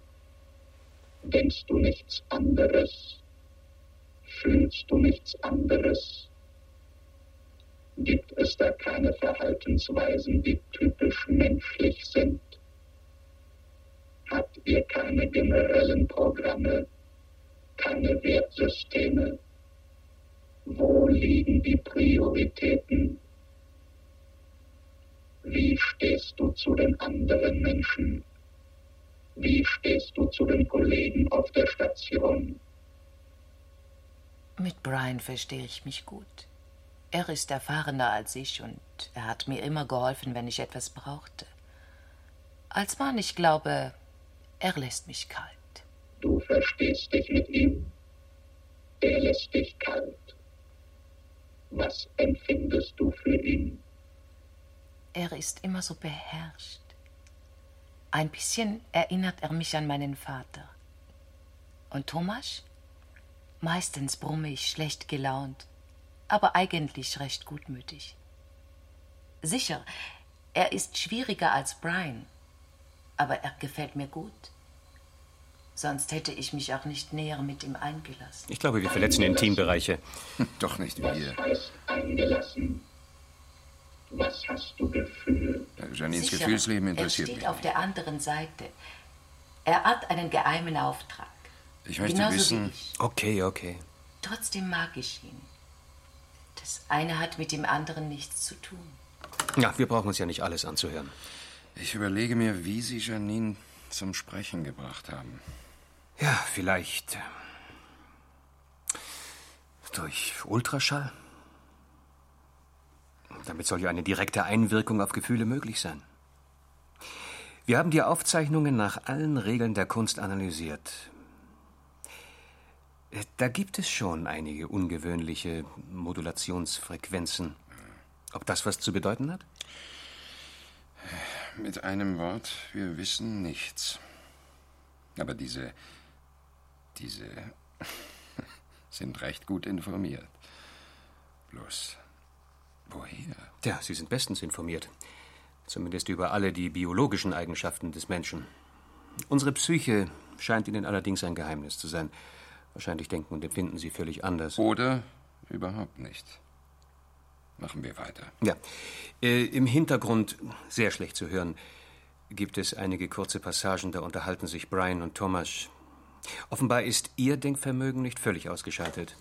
Denkst du nichts anderes? Fühlst du nichts anderes? Gibt es da keine Verhaltensweisen, die typisch menschlich sind? Habt ihr keine generellen Programme, keine Wertsysteme? Wo liegen die Prioritäten? Wie stehst du zu den anderen Menschen? Wie stehst du zu den Kollegen auf der Station? Mit Brian verstehe ich mich gut. Er ist erfahrener als ich und er hat mir immer geholfen, wenn ich etwas brauchte. Als Mann, ich glaube, er lässt mich kalt. Du verstehst dich mit ihm. Er lässt dich kalt. Was empfindest du für ihn? Er ist immer so beherrscht. Ein bisschen erinnert er mich an meinen Vater. Und Thomas? Meistens brumme ich schlecht gelaunt, aber eigentlich recht gutmütig. Sicher, er ist schwieriger als Brian, aber er gefällt mir gut. Sonst hätte ich mich auch nicht näher mit ihm eingelassen. Ich glaube, wir verletzen Intimbereiche. (laughs) Doch nicht wir. Eingelassen. Was hast du gefühlt? Janines Sicher, Gefühlsleben er interessiert steht mich. auf der anderen Seite. Er hat einen geheimen Auftrag. Ich möchte Genauso wie wissen. ich. Okay, okay. Trotzdem mag ich ihn. Das eine hat mit dem anderen nichts zu tun. Ja, wir brauchen uns ja nicht alles anzuhören. Ich überlege mir, wie Sie Janine zum Sprechen gebracht haben. Ja, vielleicht. äh, Durch Ultraschall? Damit soll ja eine direkte Einwirkung auf Gefühle möglich sein. Wir haben die Aufzeichnungen nach allen Regeln der Kunst analysiert. Äh, Da gibt es schon einige ungewöhnliche Modulationsfrequenzen. Ob das was zu bedeuten hat? Mit einem Wort, wir wissen nichts. Aber diese. Diese. (laughs) sind recht gut informiert. Bloß, woher? Tja, Sie sind bestens informiert. Zumindest über alle die biologischen Eigenschaften des Menschen. Unsere Psyche scheint Ihnen allerdings ein Geheimnis zu sein. Wahrscheinlich denken und empfinden Sie völlig anders. Oder überhaupt nicht. Machen wir weiter. Ja. Äh, Im Hintergrund, sehr schlecht zu hören, gibt es einige kurze Passagen, da unterhalten sich Brian und Thomas. Offenbar ist Ihr Denkvermögen nicht völlig ausgeschaltet.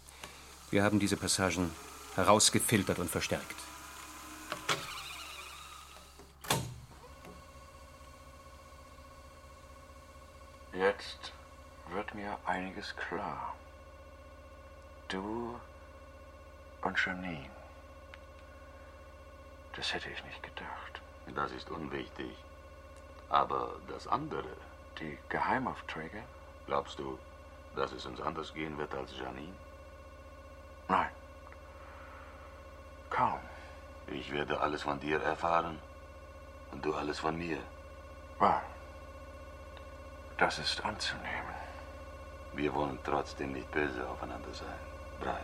Wir haben diese Passagen herausgefiltert und verstärkt. Jetzt wird mir einiges klar. Du und Janine. Das hätte ich nicht gedacht. Das ist unwichtig. Aber das andere. Die Geheimaufträge? Glaubst du, dass es uns anders gehen wird als Janine? Nein. Kaum. Ich werde alles von dir erfahren und du alles von mir. Well, das ist anzunehmen. Wir wollen trotzdem nicht böse aufeinander sein, Brian.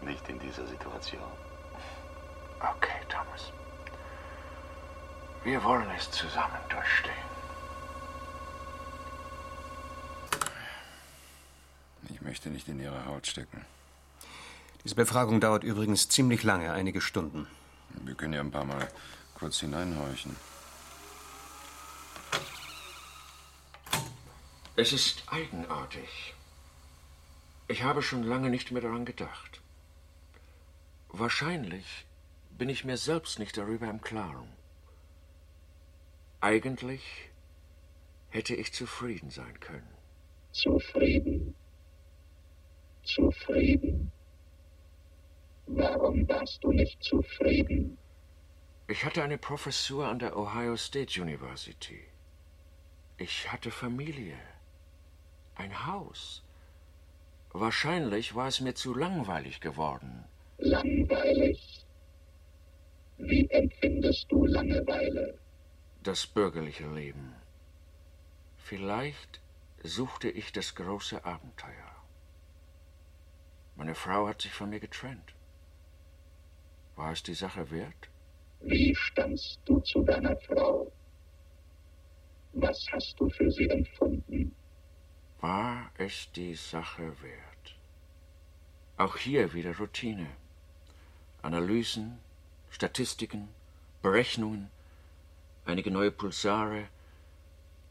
Nicht in dieser Situation. Okay, Thomas. Wir wollen es zusammen durchstehen. Möchte nicht in Ihre Haut stecken. Diese Befragung dauert übrigens ziemlich lange, einige Stunden. Wir können ja ein paar Mal kurz hineinhorchen. Es ist eigenartig. Ich habe schon lange nicht mehr daran gedacht. Wahrscheinlich bin ich mir selbst nicht darüber im Klaren. Eigentlich hätte ich zufrieden sein können. Zufrieden. Zufrieden. Warum warst du nicht zufrieden? Ich hatte eine Professur an der Ohio State University. Ich hatte Familie. Ein Haus. Wahrscheinlich war es mir zu langweilig geworden. Langweilig. Wie empfindest du Langeweile? Das bürgerliche Leben. Vielleicht suchte ich das große Abenteuer. Meine Frau hat sich von mir getrennt. War es die Sache wert? Wie standst du zu deiner Frau? Was hast du für sie empfunden? War es die Sache wert? Auch hier wieder Routine. Analysen, Statistiken, Berechnungen, einige neue Pulsare,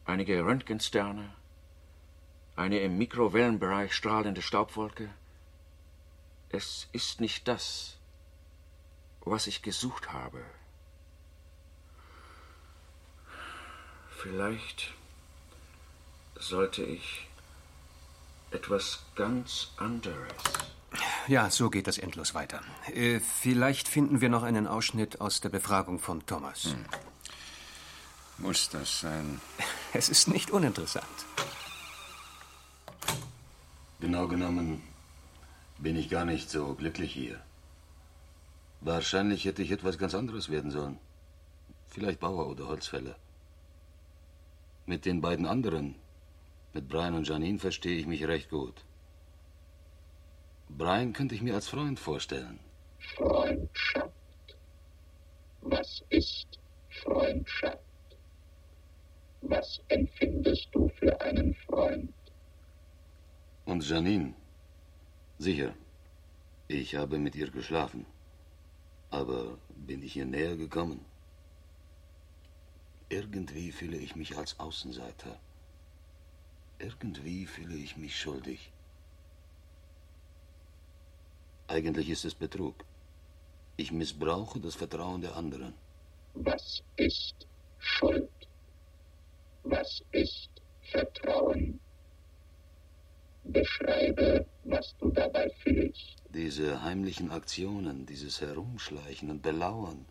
einige Röntgensterne, eine im Mikrowellenbereich strahlende Staubwolke. Es ist nicht das, was ich gesucht habe. Vielleicht sollte ich etwas ganz anderes. Ja, so geht das endlos weiter. Äh, vielleicht finden wir noch einen Ausschnitt aus der Befragung von Thomas. Hm. Muss das sein? (laughs) Es ist nicht uninteressant. Genau genommen bin ich gar nicht so glücklich hier. Wahrscheinlich hätte ich etwas ganz anderes werden sollen. Vielleicht Bauer oder Holzfäller. Mit den beiden anderen, mit Brian und Janine, verstehe ich mich recht gut. Brian könnte ich mir als Freund vorstellen. Freundschaft. Was ist Freundschaft? Was empfindest du für einen Freund? Und Janine? Sicher. Ich habe mit ihr geschlafen. Aber bin ich ihr näher gekommen? Irgendwie fühle ich mich als Außenseiter. Irgendwie fühle ich mich schuldig. Eigentlich ist es Betrug. Ich missbrauche das Vertrauen der anderen. Was ist Schuld? Was ist Vertrauen? Beschreibe, was du dabei fühlst. Diese heimlichen Aktionen, dieses Herumschleichen und Belauern,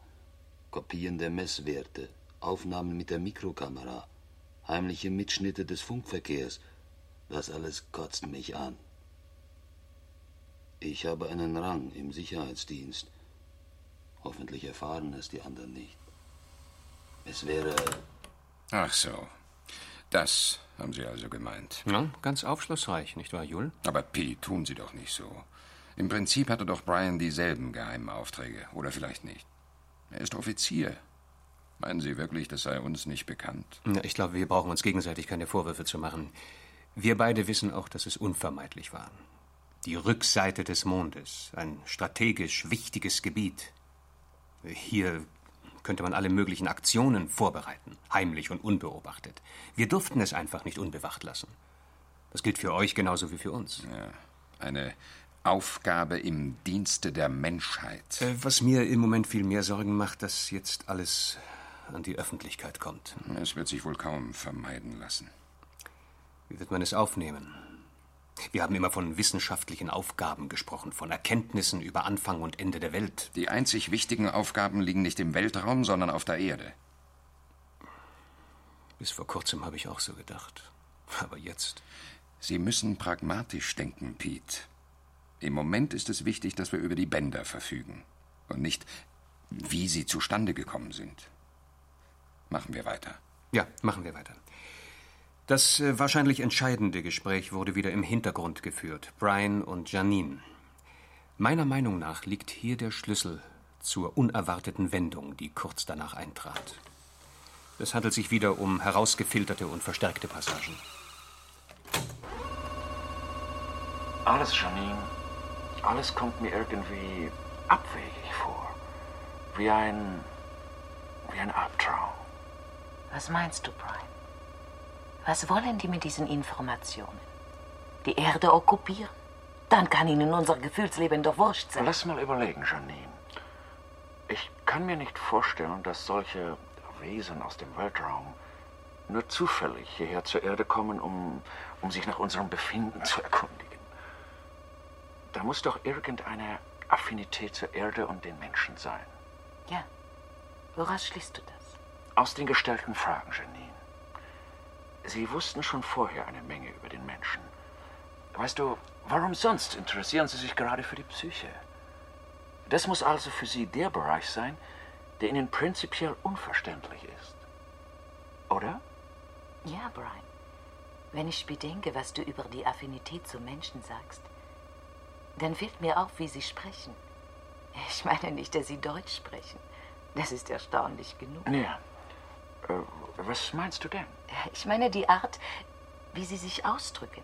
Kopien der Messwerte, Aufnahmen mit der Mikrokamera, heimliche Mitschnitte des Funkverkehrs, das alles kotzt mich an. Ich habe einen Rang im Sicherheitsdienst. Hoffentlich erfahren es die anderen nicht. Es wäre. Ach so. Das haben Sie also gemeint. Ja, ganz aufschlussreich, nicht wahr, Jul? Aber Pete, tun Sie doch nicht so. Im Prinzip hatte doch Brian dieselben geheimen Aufträge. Oder vielleicht nicht. Er ist Offizier. Meinen Sie wirklich, das sei uns nicht bekannt? Ja, ich glaube, wir brauchen uns gegenseitig keine Vorwürfe zu machen. Wir beide wissen auch, dass es unvermeidlich war. Die Rückseite des Mondes, ein strategisch wichtiges Gebiet. Hier könnte man alle möglichen Aktionen vorbereiten, heimlich und unbeobachtet. Wir durften es einfach nicht unbewacht lassen. Das gilt für euch genauso wie für uns. Ja, eine Aufgabe im Dienste der Menschheit. Äh, was mir im Moment viel mehr Sorgen macht, dass jetzt alles an die Öffentlichkeit kommt. Es wird sich wohl kaum vermeiden lassen. Wie wird man es aufnehmen? Wir haben immer von wissenschaftlichen Aufgaben gesprochen, von Erkenntnissen über Anfang und Ende der Welt. Die einzig wichtigen Aufgaben liegen nicht im Weltraum, sondern auf der Erde. Bis vor kurzem habe ich auch so gedacht. Aber jetzt. Sie müssen pragmatisch denken, Pete. Im Moment ist es wichtig, dass wir über die Bänder verfügen. Und nicht, wie sie zustande gekommen sind. Machen wir weiter. Ja, machen wir weiter. Das äh, wahrscheinlich entscheidende Gespräch wurde wieder im Hintergrund geführt. Brian und Janine. Meiner Meinung nach liegt hier der Schlüssel zur unerwarteten Wendung, die kurz danach eintrat. Es handelt sich wieder um herausgefilterte und verstärkte Passagen. Alles, Janine, alles kommt mir irgendwie abwegig vor. Wie ein. wie ein Albtraum. Was meinst du, Brian? Was wollen die mit diesen Informationen? Die Erde okkupieren? Dann kann ihnen unser Gefühlsleben doch wurscht sein. Lass mal überlegen, Janine. Ich kann mir nicht vorstellen, dass solche Wesen aus dem Weltraum nur zufällig hierher zur Erde kommen, um, um sich nach unserem Befinden zu erkundigen. Da muss doch irgendeine Affinität zur Erde und den Menschen sein. Ja. Woraus schließt du das? Aus den gestellten Fragen, Janine. Sie wussten schon vorher eine Menge über den Menschen. Weißt du, warum sonst interessieren Sie sich gerade für die Psyche? Das muss also für Sie der Bereich sein, der Ihnen prinzipiell unverständlich ist. Oder? Ja, Brian. Wenn ich bedenke, was du über die Affinität zum Menschen sagst, dann fällt mir auf, wie Sie sprechen. Ich meine nicht, dass Sie Deutsch sprechen. Das ist erstaunlich genug. Ja. Äh, was meinst du denn? Ich meine die Art, wie Sie sich ausdrücken.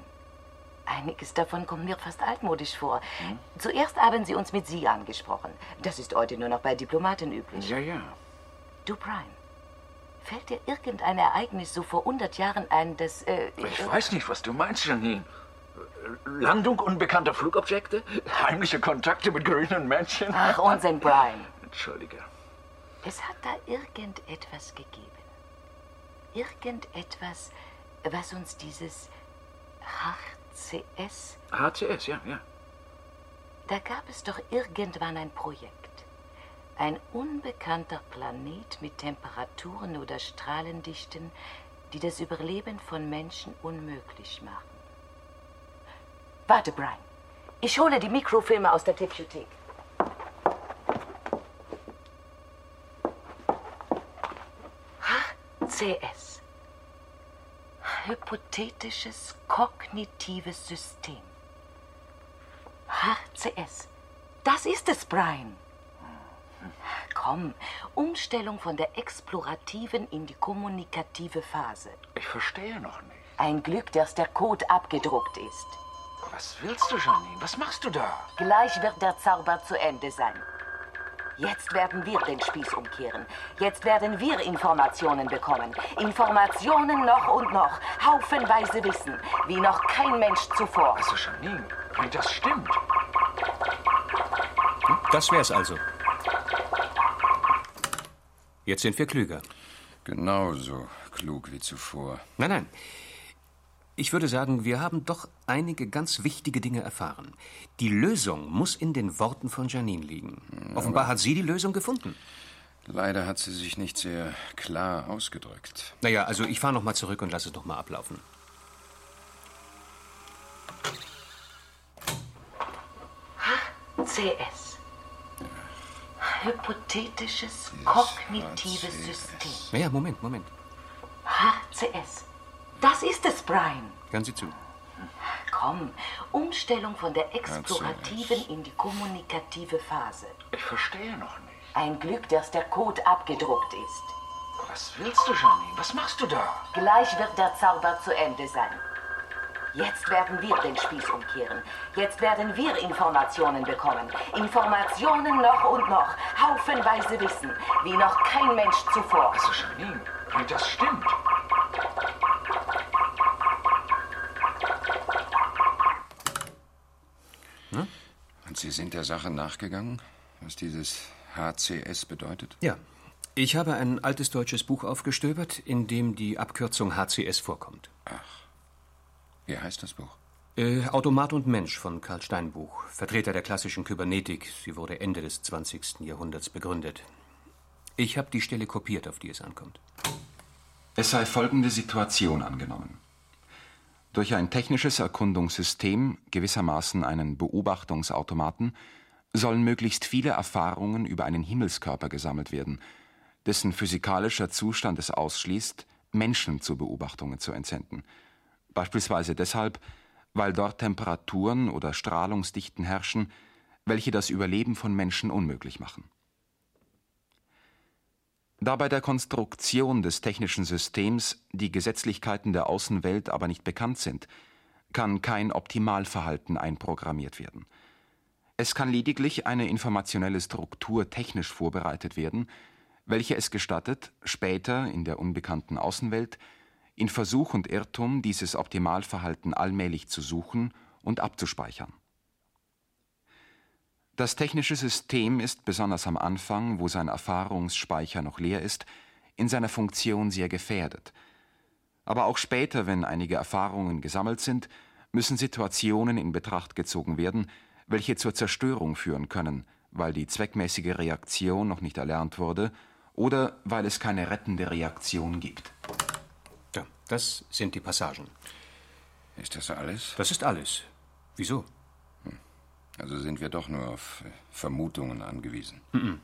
Einiges davon kommt mir fast altmodisch vor. Hm? Zuerst haben Sie uns mit Sie angesprochen. Das ist heute nur noch bei Diplomaten üblich. Ja, ja. Du, Brian, fällt dir irgendein Ereignis so vor 100 Jahren ein, das... Äh, ich weiß nicht, was du meinst, Janine. Landung unbekannter Flugobjekte? Heimliche Kontakte mit grünen Männchen? Ach, Unsinn, Brian. Entschuldige. Es hat da irgendetwas gegeben. Irgendetwas, was uns dieses HCS. HCS, ja, ja. Da gab es doch irgendwann ein Projekt. Ein unbekannter Planet mit Temperaturen oder Strahlendichten, die das Überleben von Menschen unmöglich machen. Warte, Brian. Ich hole die Mikrofilme aus der Tipchothek. HCS. Hypothetisches kognitives System. HCS. Das ist es, Brian. Komm, Umstellung von der explorativen in die kommunikative Phase. Ich verstehe noch nicht. Ein Glück, dass der Code abgedruckt ist. Was willst du, Janine? Was machst du da? Gleich wird der Zauber zu Ende sein. Jetzt werden wir den Spieß umkehren. Jetzt werden wir Informationen bekommen. Informationen noch und noch. Haufenweise Wissen, wie noch kein Mensch zuvor. Also, Janine, wenn das stimmt. Das wär's also. Jetzt sind wir klüger. Genauso klug wie zuvor. Nein, nein. Ich würde sagen, wir haben doch einige ganz wichtige Dinge erfahren. Die Lösung muss in den Worten von Janine liegen. Ja, Offenbar hat sie die Lösung gefunden. Leider hat sie sich nicht sehr klar ausgedrückt. Naja, also ich fahre noch mal zurück und lasse es noch mal ablaufen. HCS. Hypothetisches kognitives System. Naja, Moment, Moment. HCS. Das ist es, Brian. Hören Sie zu. Komm, Umstellung von der explorativen in die kommunikative Phase. Ich verstehe noch nicht. Ein Glück, dass der Code abgedruckt ist. Was willst du, Janine? Was machst du da? Gleich wird der Zauber zu Ende sein. Jetzt werden wir den Spieß umkehren. Jetzt werden wir Informationen bekommen. Informationen noch und noch. Haufenweise Wissen, wie noch kein Mensch zuvor. Also, Janine, wie das stimmt. Hm? Und Sie sind der Sache nachgegangen, was dieses HCS bedeutet? Ja. Ich habe ein altes deutsches Buch aufgestöbert, in dem die Abkürzung HCS vorkommt. Ach. Wie heißt das Buch? Äh, Automat und Mensch von Karl Steinbuch, Vertreter der klassischen Kybernetik. Sie wurde Ende des 20. Jahrhunderts begründet. Ich habe die Stelle kopiert, auf die es ankommt. Es sei folgende Situation angenommen. Durch ein technisches Erkundungssystem, gewissermaßen einen Beobachtungsautomaten, sollen möglichst viele Erfahrungen über einen Himmelskörper gesammelt werden, dessen physikalischer Zustand es ausschließt, Menschen zu Beobachtungen zu entsenden. Beispielsweise deshalb, weil dort Temperaturen oder Strahlungsdichten herrschen, welche das Überleben von Menschen unmöglich machen. Da bei der Konstruktion des technischen Systems die Gesetzlichkeiten der Außenwelt aber nicht bekannt sind, kann kein Optimalverhalten einprogrammiert werden. Es kann lediglich eine informationelle Struktur technisch vorbereitet werden, welche es gestattet, später in der unbekannten Außenwelt in Versuch und Irrtum dieses Optimalverhalten allmählich zu suchen und abzuspeichern. Das technische System ist besonders am Anfang, wo sein Erfahrungsspeicher noch leer ist, in seiner Funktion sehr gefährdet. Aber auch später, wenn einige Erfahrungen gesammelt sind, müssen Situationen in Betracht gezogen werden, welche zur Zerstörung führen können, weil die zweckmäßige Reaktion noch nicht erlernt wurde oder weil es keine rettende Reaktion gibt. Ja, das sind die Passagen. Ist das alles? Das ist alles. Wieso? Also sind wir doch nur auf Vermutungen angewiesen. Mhm.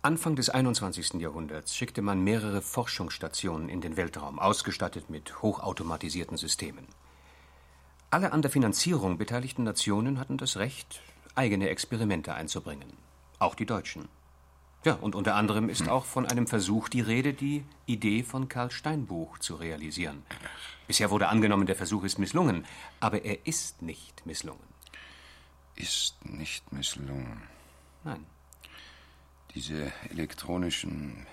Anfang des 21. Jahrhunderts schickte man mehrere Forschungsstationen in den Weltraum, ausgestattet mit hochautomatisierten Systemen. Alle an der Finanzierung beteiligten Nationen hatten das Recht, eigene Experimente einzubringen. Auch die Deutschen. Ja, und unter anderem ist hm. auch von einem Versuch die Rede, die Idee von Karl Steinbuch zu realisieren. Bisher wurde angenommen, der Versuch ist misslungen, aber er ist nicht misslungen ist nicht misslungen. Nein. Diese elektronischen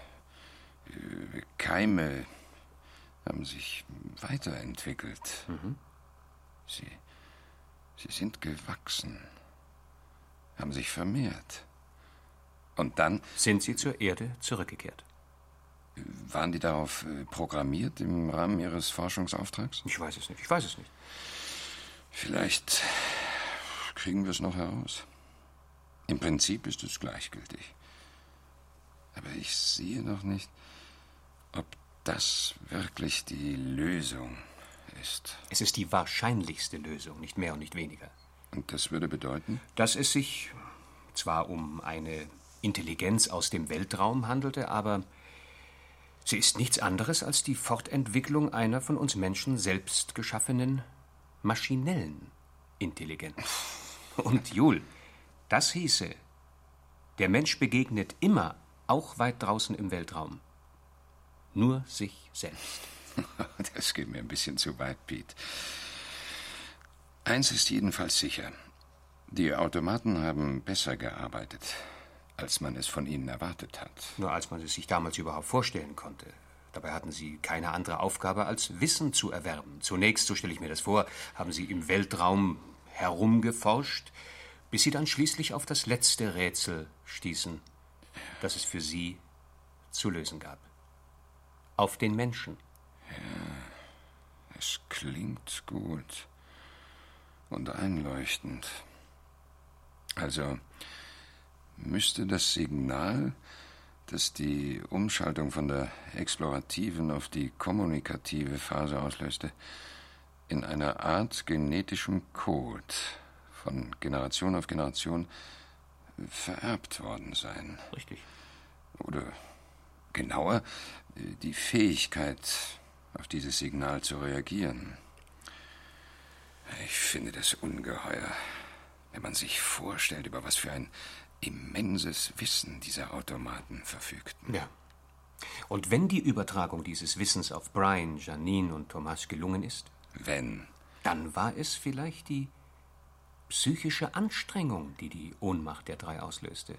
äh, Keime haben sich weiterentwickelt. Mhm. Sie, sie sind gewachsen, haben sich vermehrt. Und dann. Sind sie zur Erde zurückgekehrt? Waren die darauf äh, programmiert im Rahmen Ihres Forschungsauftrags? Ich weiß es nicht. Ich weiß es nicht. Vielleicht kriegen wir es noch heraus. Im Prinzip ist es gleichgültig. Aber ich sehe noch nicht, ob das wirklich die Lösung ist. Es ist die wahrscheinlichste Lösung, nicht mehr und nicht weniger. Und das würde bedeuten? Dass es sich zwar um eine Intelligenz aus dem Weltraum handelte, aber sie ist nichts anderes als die Fortentwicklung einer von uns Menschen selbst geschaffenen maschinellen Intelligenz. (laughs) Und Jul, das hieße, der Mensch begegnet immer, auch weit draußen im Weltraum, nur sich selbst. (laughs) Das geht mir ein bisschen zu weit, Pete. Eins ist jedenfalls sicher. Die Automaten haben besser gearbeitet, als man es von ihnen erwartet hat. Nur als man es sich damals überhaupt vorstellen konnte. Dabei hatten sie keine andere Aufgabe, als Wissen zu erwerben. Zunächst, so stelle ich mir das vor, haben sie im Weltraum herumgeforscht, bis sie dann schließlich auf das letzte Rätsel stießen, das es für sie zu lösen gab. Auf den Menschen. Ja, es klingt gut und einleuchtend. Also müsste das Signal, das die Umschaltung von der explorativen auf die kommunikative Phase auslöste, in einer Art genetischem Code von Generation auf Generation vererbt worden sein. Richtig. Oder genauer, die Fähigkeit, auf dieses Signal zu reagieren. Ich finde das ungeheuer, wenn man sich vorstellt, über was für ein immenses Wissen diese Automaten verfügten. Ja. Und wenn die Übertragung dieses Wissens auf Brian, Janine und Thomas gelungen ist? Wenn? Dann war es vielleicht die psychische Anstrengung, die die Ohnmacht der drei auslöste.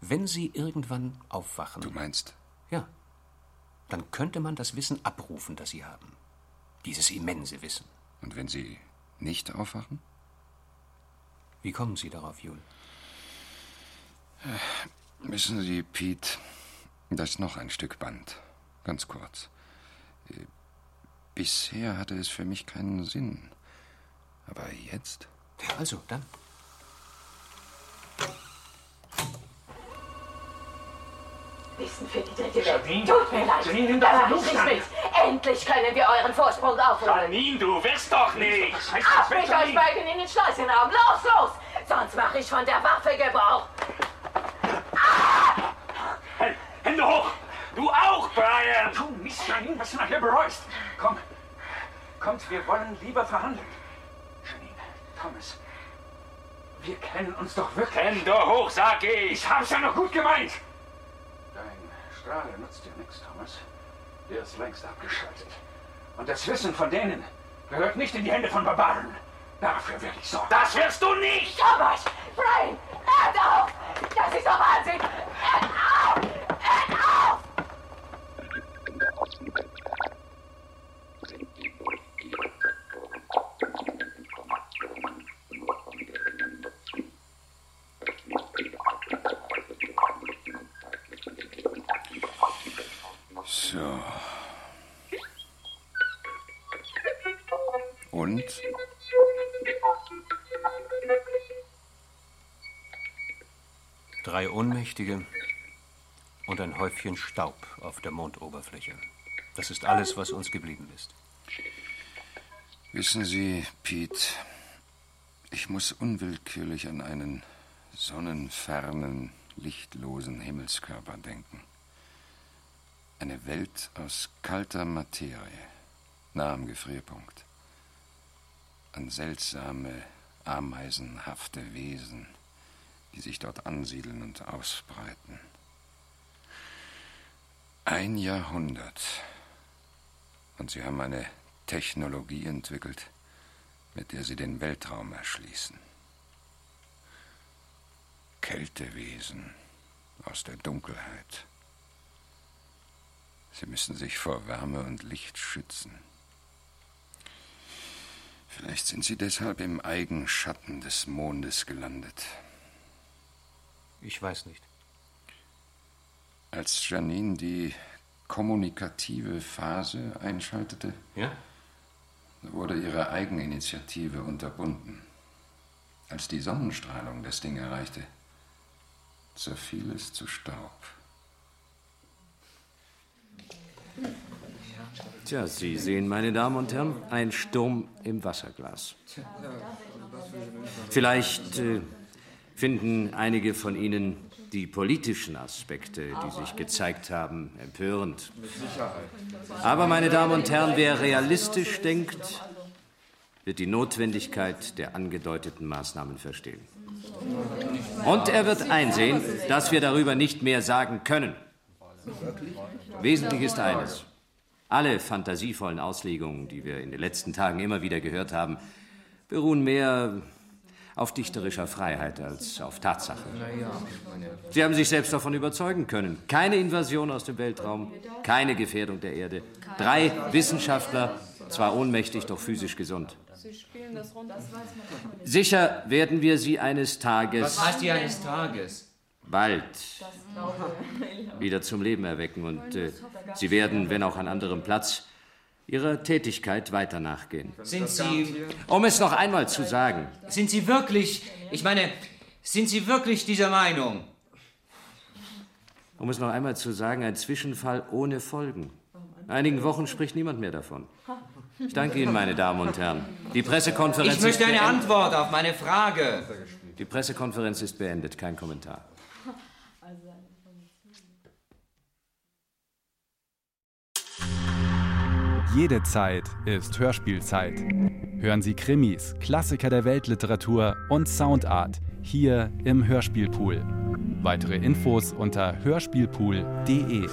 Wenn sie irgendwann aufwachen. Du meinst? Ja. Dann könnte man das Wissen abrufen, das sie haben. Dieses immense Wissen. Und wenn sie nicht aufwachen? Wie kommen Sie darauf, Jul? Wissen Sie, Pete, da ist noch ein Stück Band. Ganz kurz. Bisher hatte es für mich keinen Sinn. Aber jetzt? Also, dann. Wissen für die dritte Welt. Tut mir leid. Janine, nimm da doch nicht an. mit. Endlich können wir euren Vorsprung aufholen. Janine, du willst doch nicht! Ab mit euch beiden in den Schleusenraum. Los, los! Sonst mache ich von der Waffe Gebrauch. Hände hoch! Du auch, Brian! Du Mist, Janine, was du nachher bereust. Komm, kommt, wir wollen lieber verhandeln. Janine, Thomas, wir kennen uns doch wirklich. Hände hoch, sag ich! Ich hab's ja noch gut gemeint! Dein Strahler nutzt dir nichts, Thomas. Der ist längst abgeschaltet. Und das Wissen von denen gehört nicht in die Hände von Barbaren. Dafür werde ich sorgen. Das wirst du nicht! Thomas! Brian! Hört auf! Das ist doch Wahnsinn! Hört auf! Hört Und? Drei Ohnmächtige und ein Häufchen Staub auf der Mondoberfläche. Das ist alles, was uns geblieben ist. Wissen Sie, Pete, ich muss unwillkürlich an einen sonnenfernen, lichtlosen Himmelskörper denken. Eine Welt aus kalter Materie, nah am Gefrierpunkt. An seltsame, ameisenhafte Wesen, die sich dort ansiedeln und ausbreiten. Ein Jahrhundert. Und sie haben eine Technologie entwickelt, mit der sie den Weltraum erschließen. Kältewesen aus der Dunkelheit. Sie müssen sich vor Wärme und Licht schützen. Vielleicht sind sie deshalb im Eigenschatten des Mondes gelandet. Ich weiß nicht. Als Janine die kommunikative Phase einschaltete, Ja? wurde ihre Eigeninitiative unterbunden. Als die Sonnenstrahlung das Ding erreichte, zerfiel es zu Staub. Tja, Sie sehen, meine Damen und Herren, ein Sturm im Wasserglas. Vielleicht äh, finden einige von Ihnen die politischen Aspekte, die sich gezeigt haben, empörend. Aber, meine Damen und Herren, wer realistisch denkt, wird die Notwendigkeit der angedeuteten Maßnahmen verstehen. Und er wird einsehen, dass wir darüber nicht mehr sagen können. Wesentlich ist eines. Alle fantasievollen Auslegungen, die wir in den letzten Tagen immer wieder gehört haben, beruhen mehr auf dichterischer Freiheit als auf Tatsache. Sie haben sich selbst davon überzeugen können. Keine Invasion aus dem Weltraum, keine Gefährdung der Erde. Drei Wissenschaftler, zwar ohnmächtig, doch physisch gesund. Sie Sicher werden wir sie eines Tages, Was heißt hier eines Tages? Bald, wieder zum Leben erwecken und äh, sie werden, wenn auch an anderem Platz, ihrer Tätigkeit weiter nachgehen. Sind Sie. Um es noch einmal zu sagen, Sind Sie wirklich. Ich meine, sind Sie wirklich dieser Meinung? um es noch einmal zu sagen, ein Zwischenfall ohne Folgen. In einigen Wochen spricht niemand mehr davon. Ich danke Ihnen, meine Damen und Herren. Die Pressekonferenz Ich möchte eine beendet. Antwort auf meine Frage. Die Pressekonferenz ist beendet, kein Kommentar. Jede Zeit ist Hörspielzeit. Hören Sie Krimis, Klassiker der Weltliteratur und Soundart hier im Hörspielpool. Weitere Infos unter hörspielpool.de.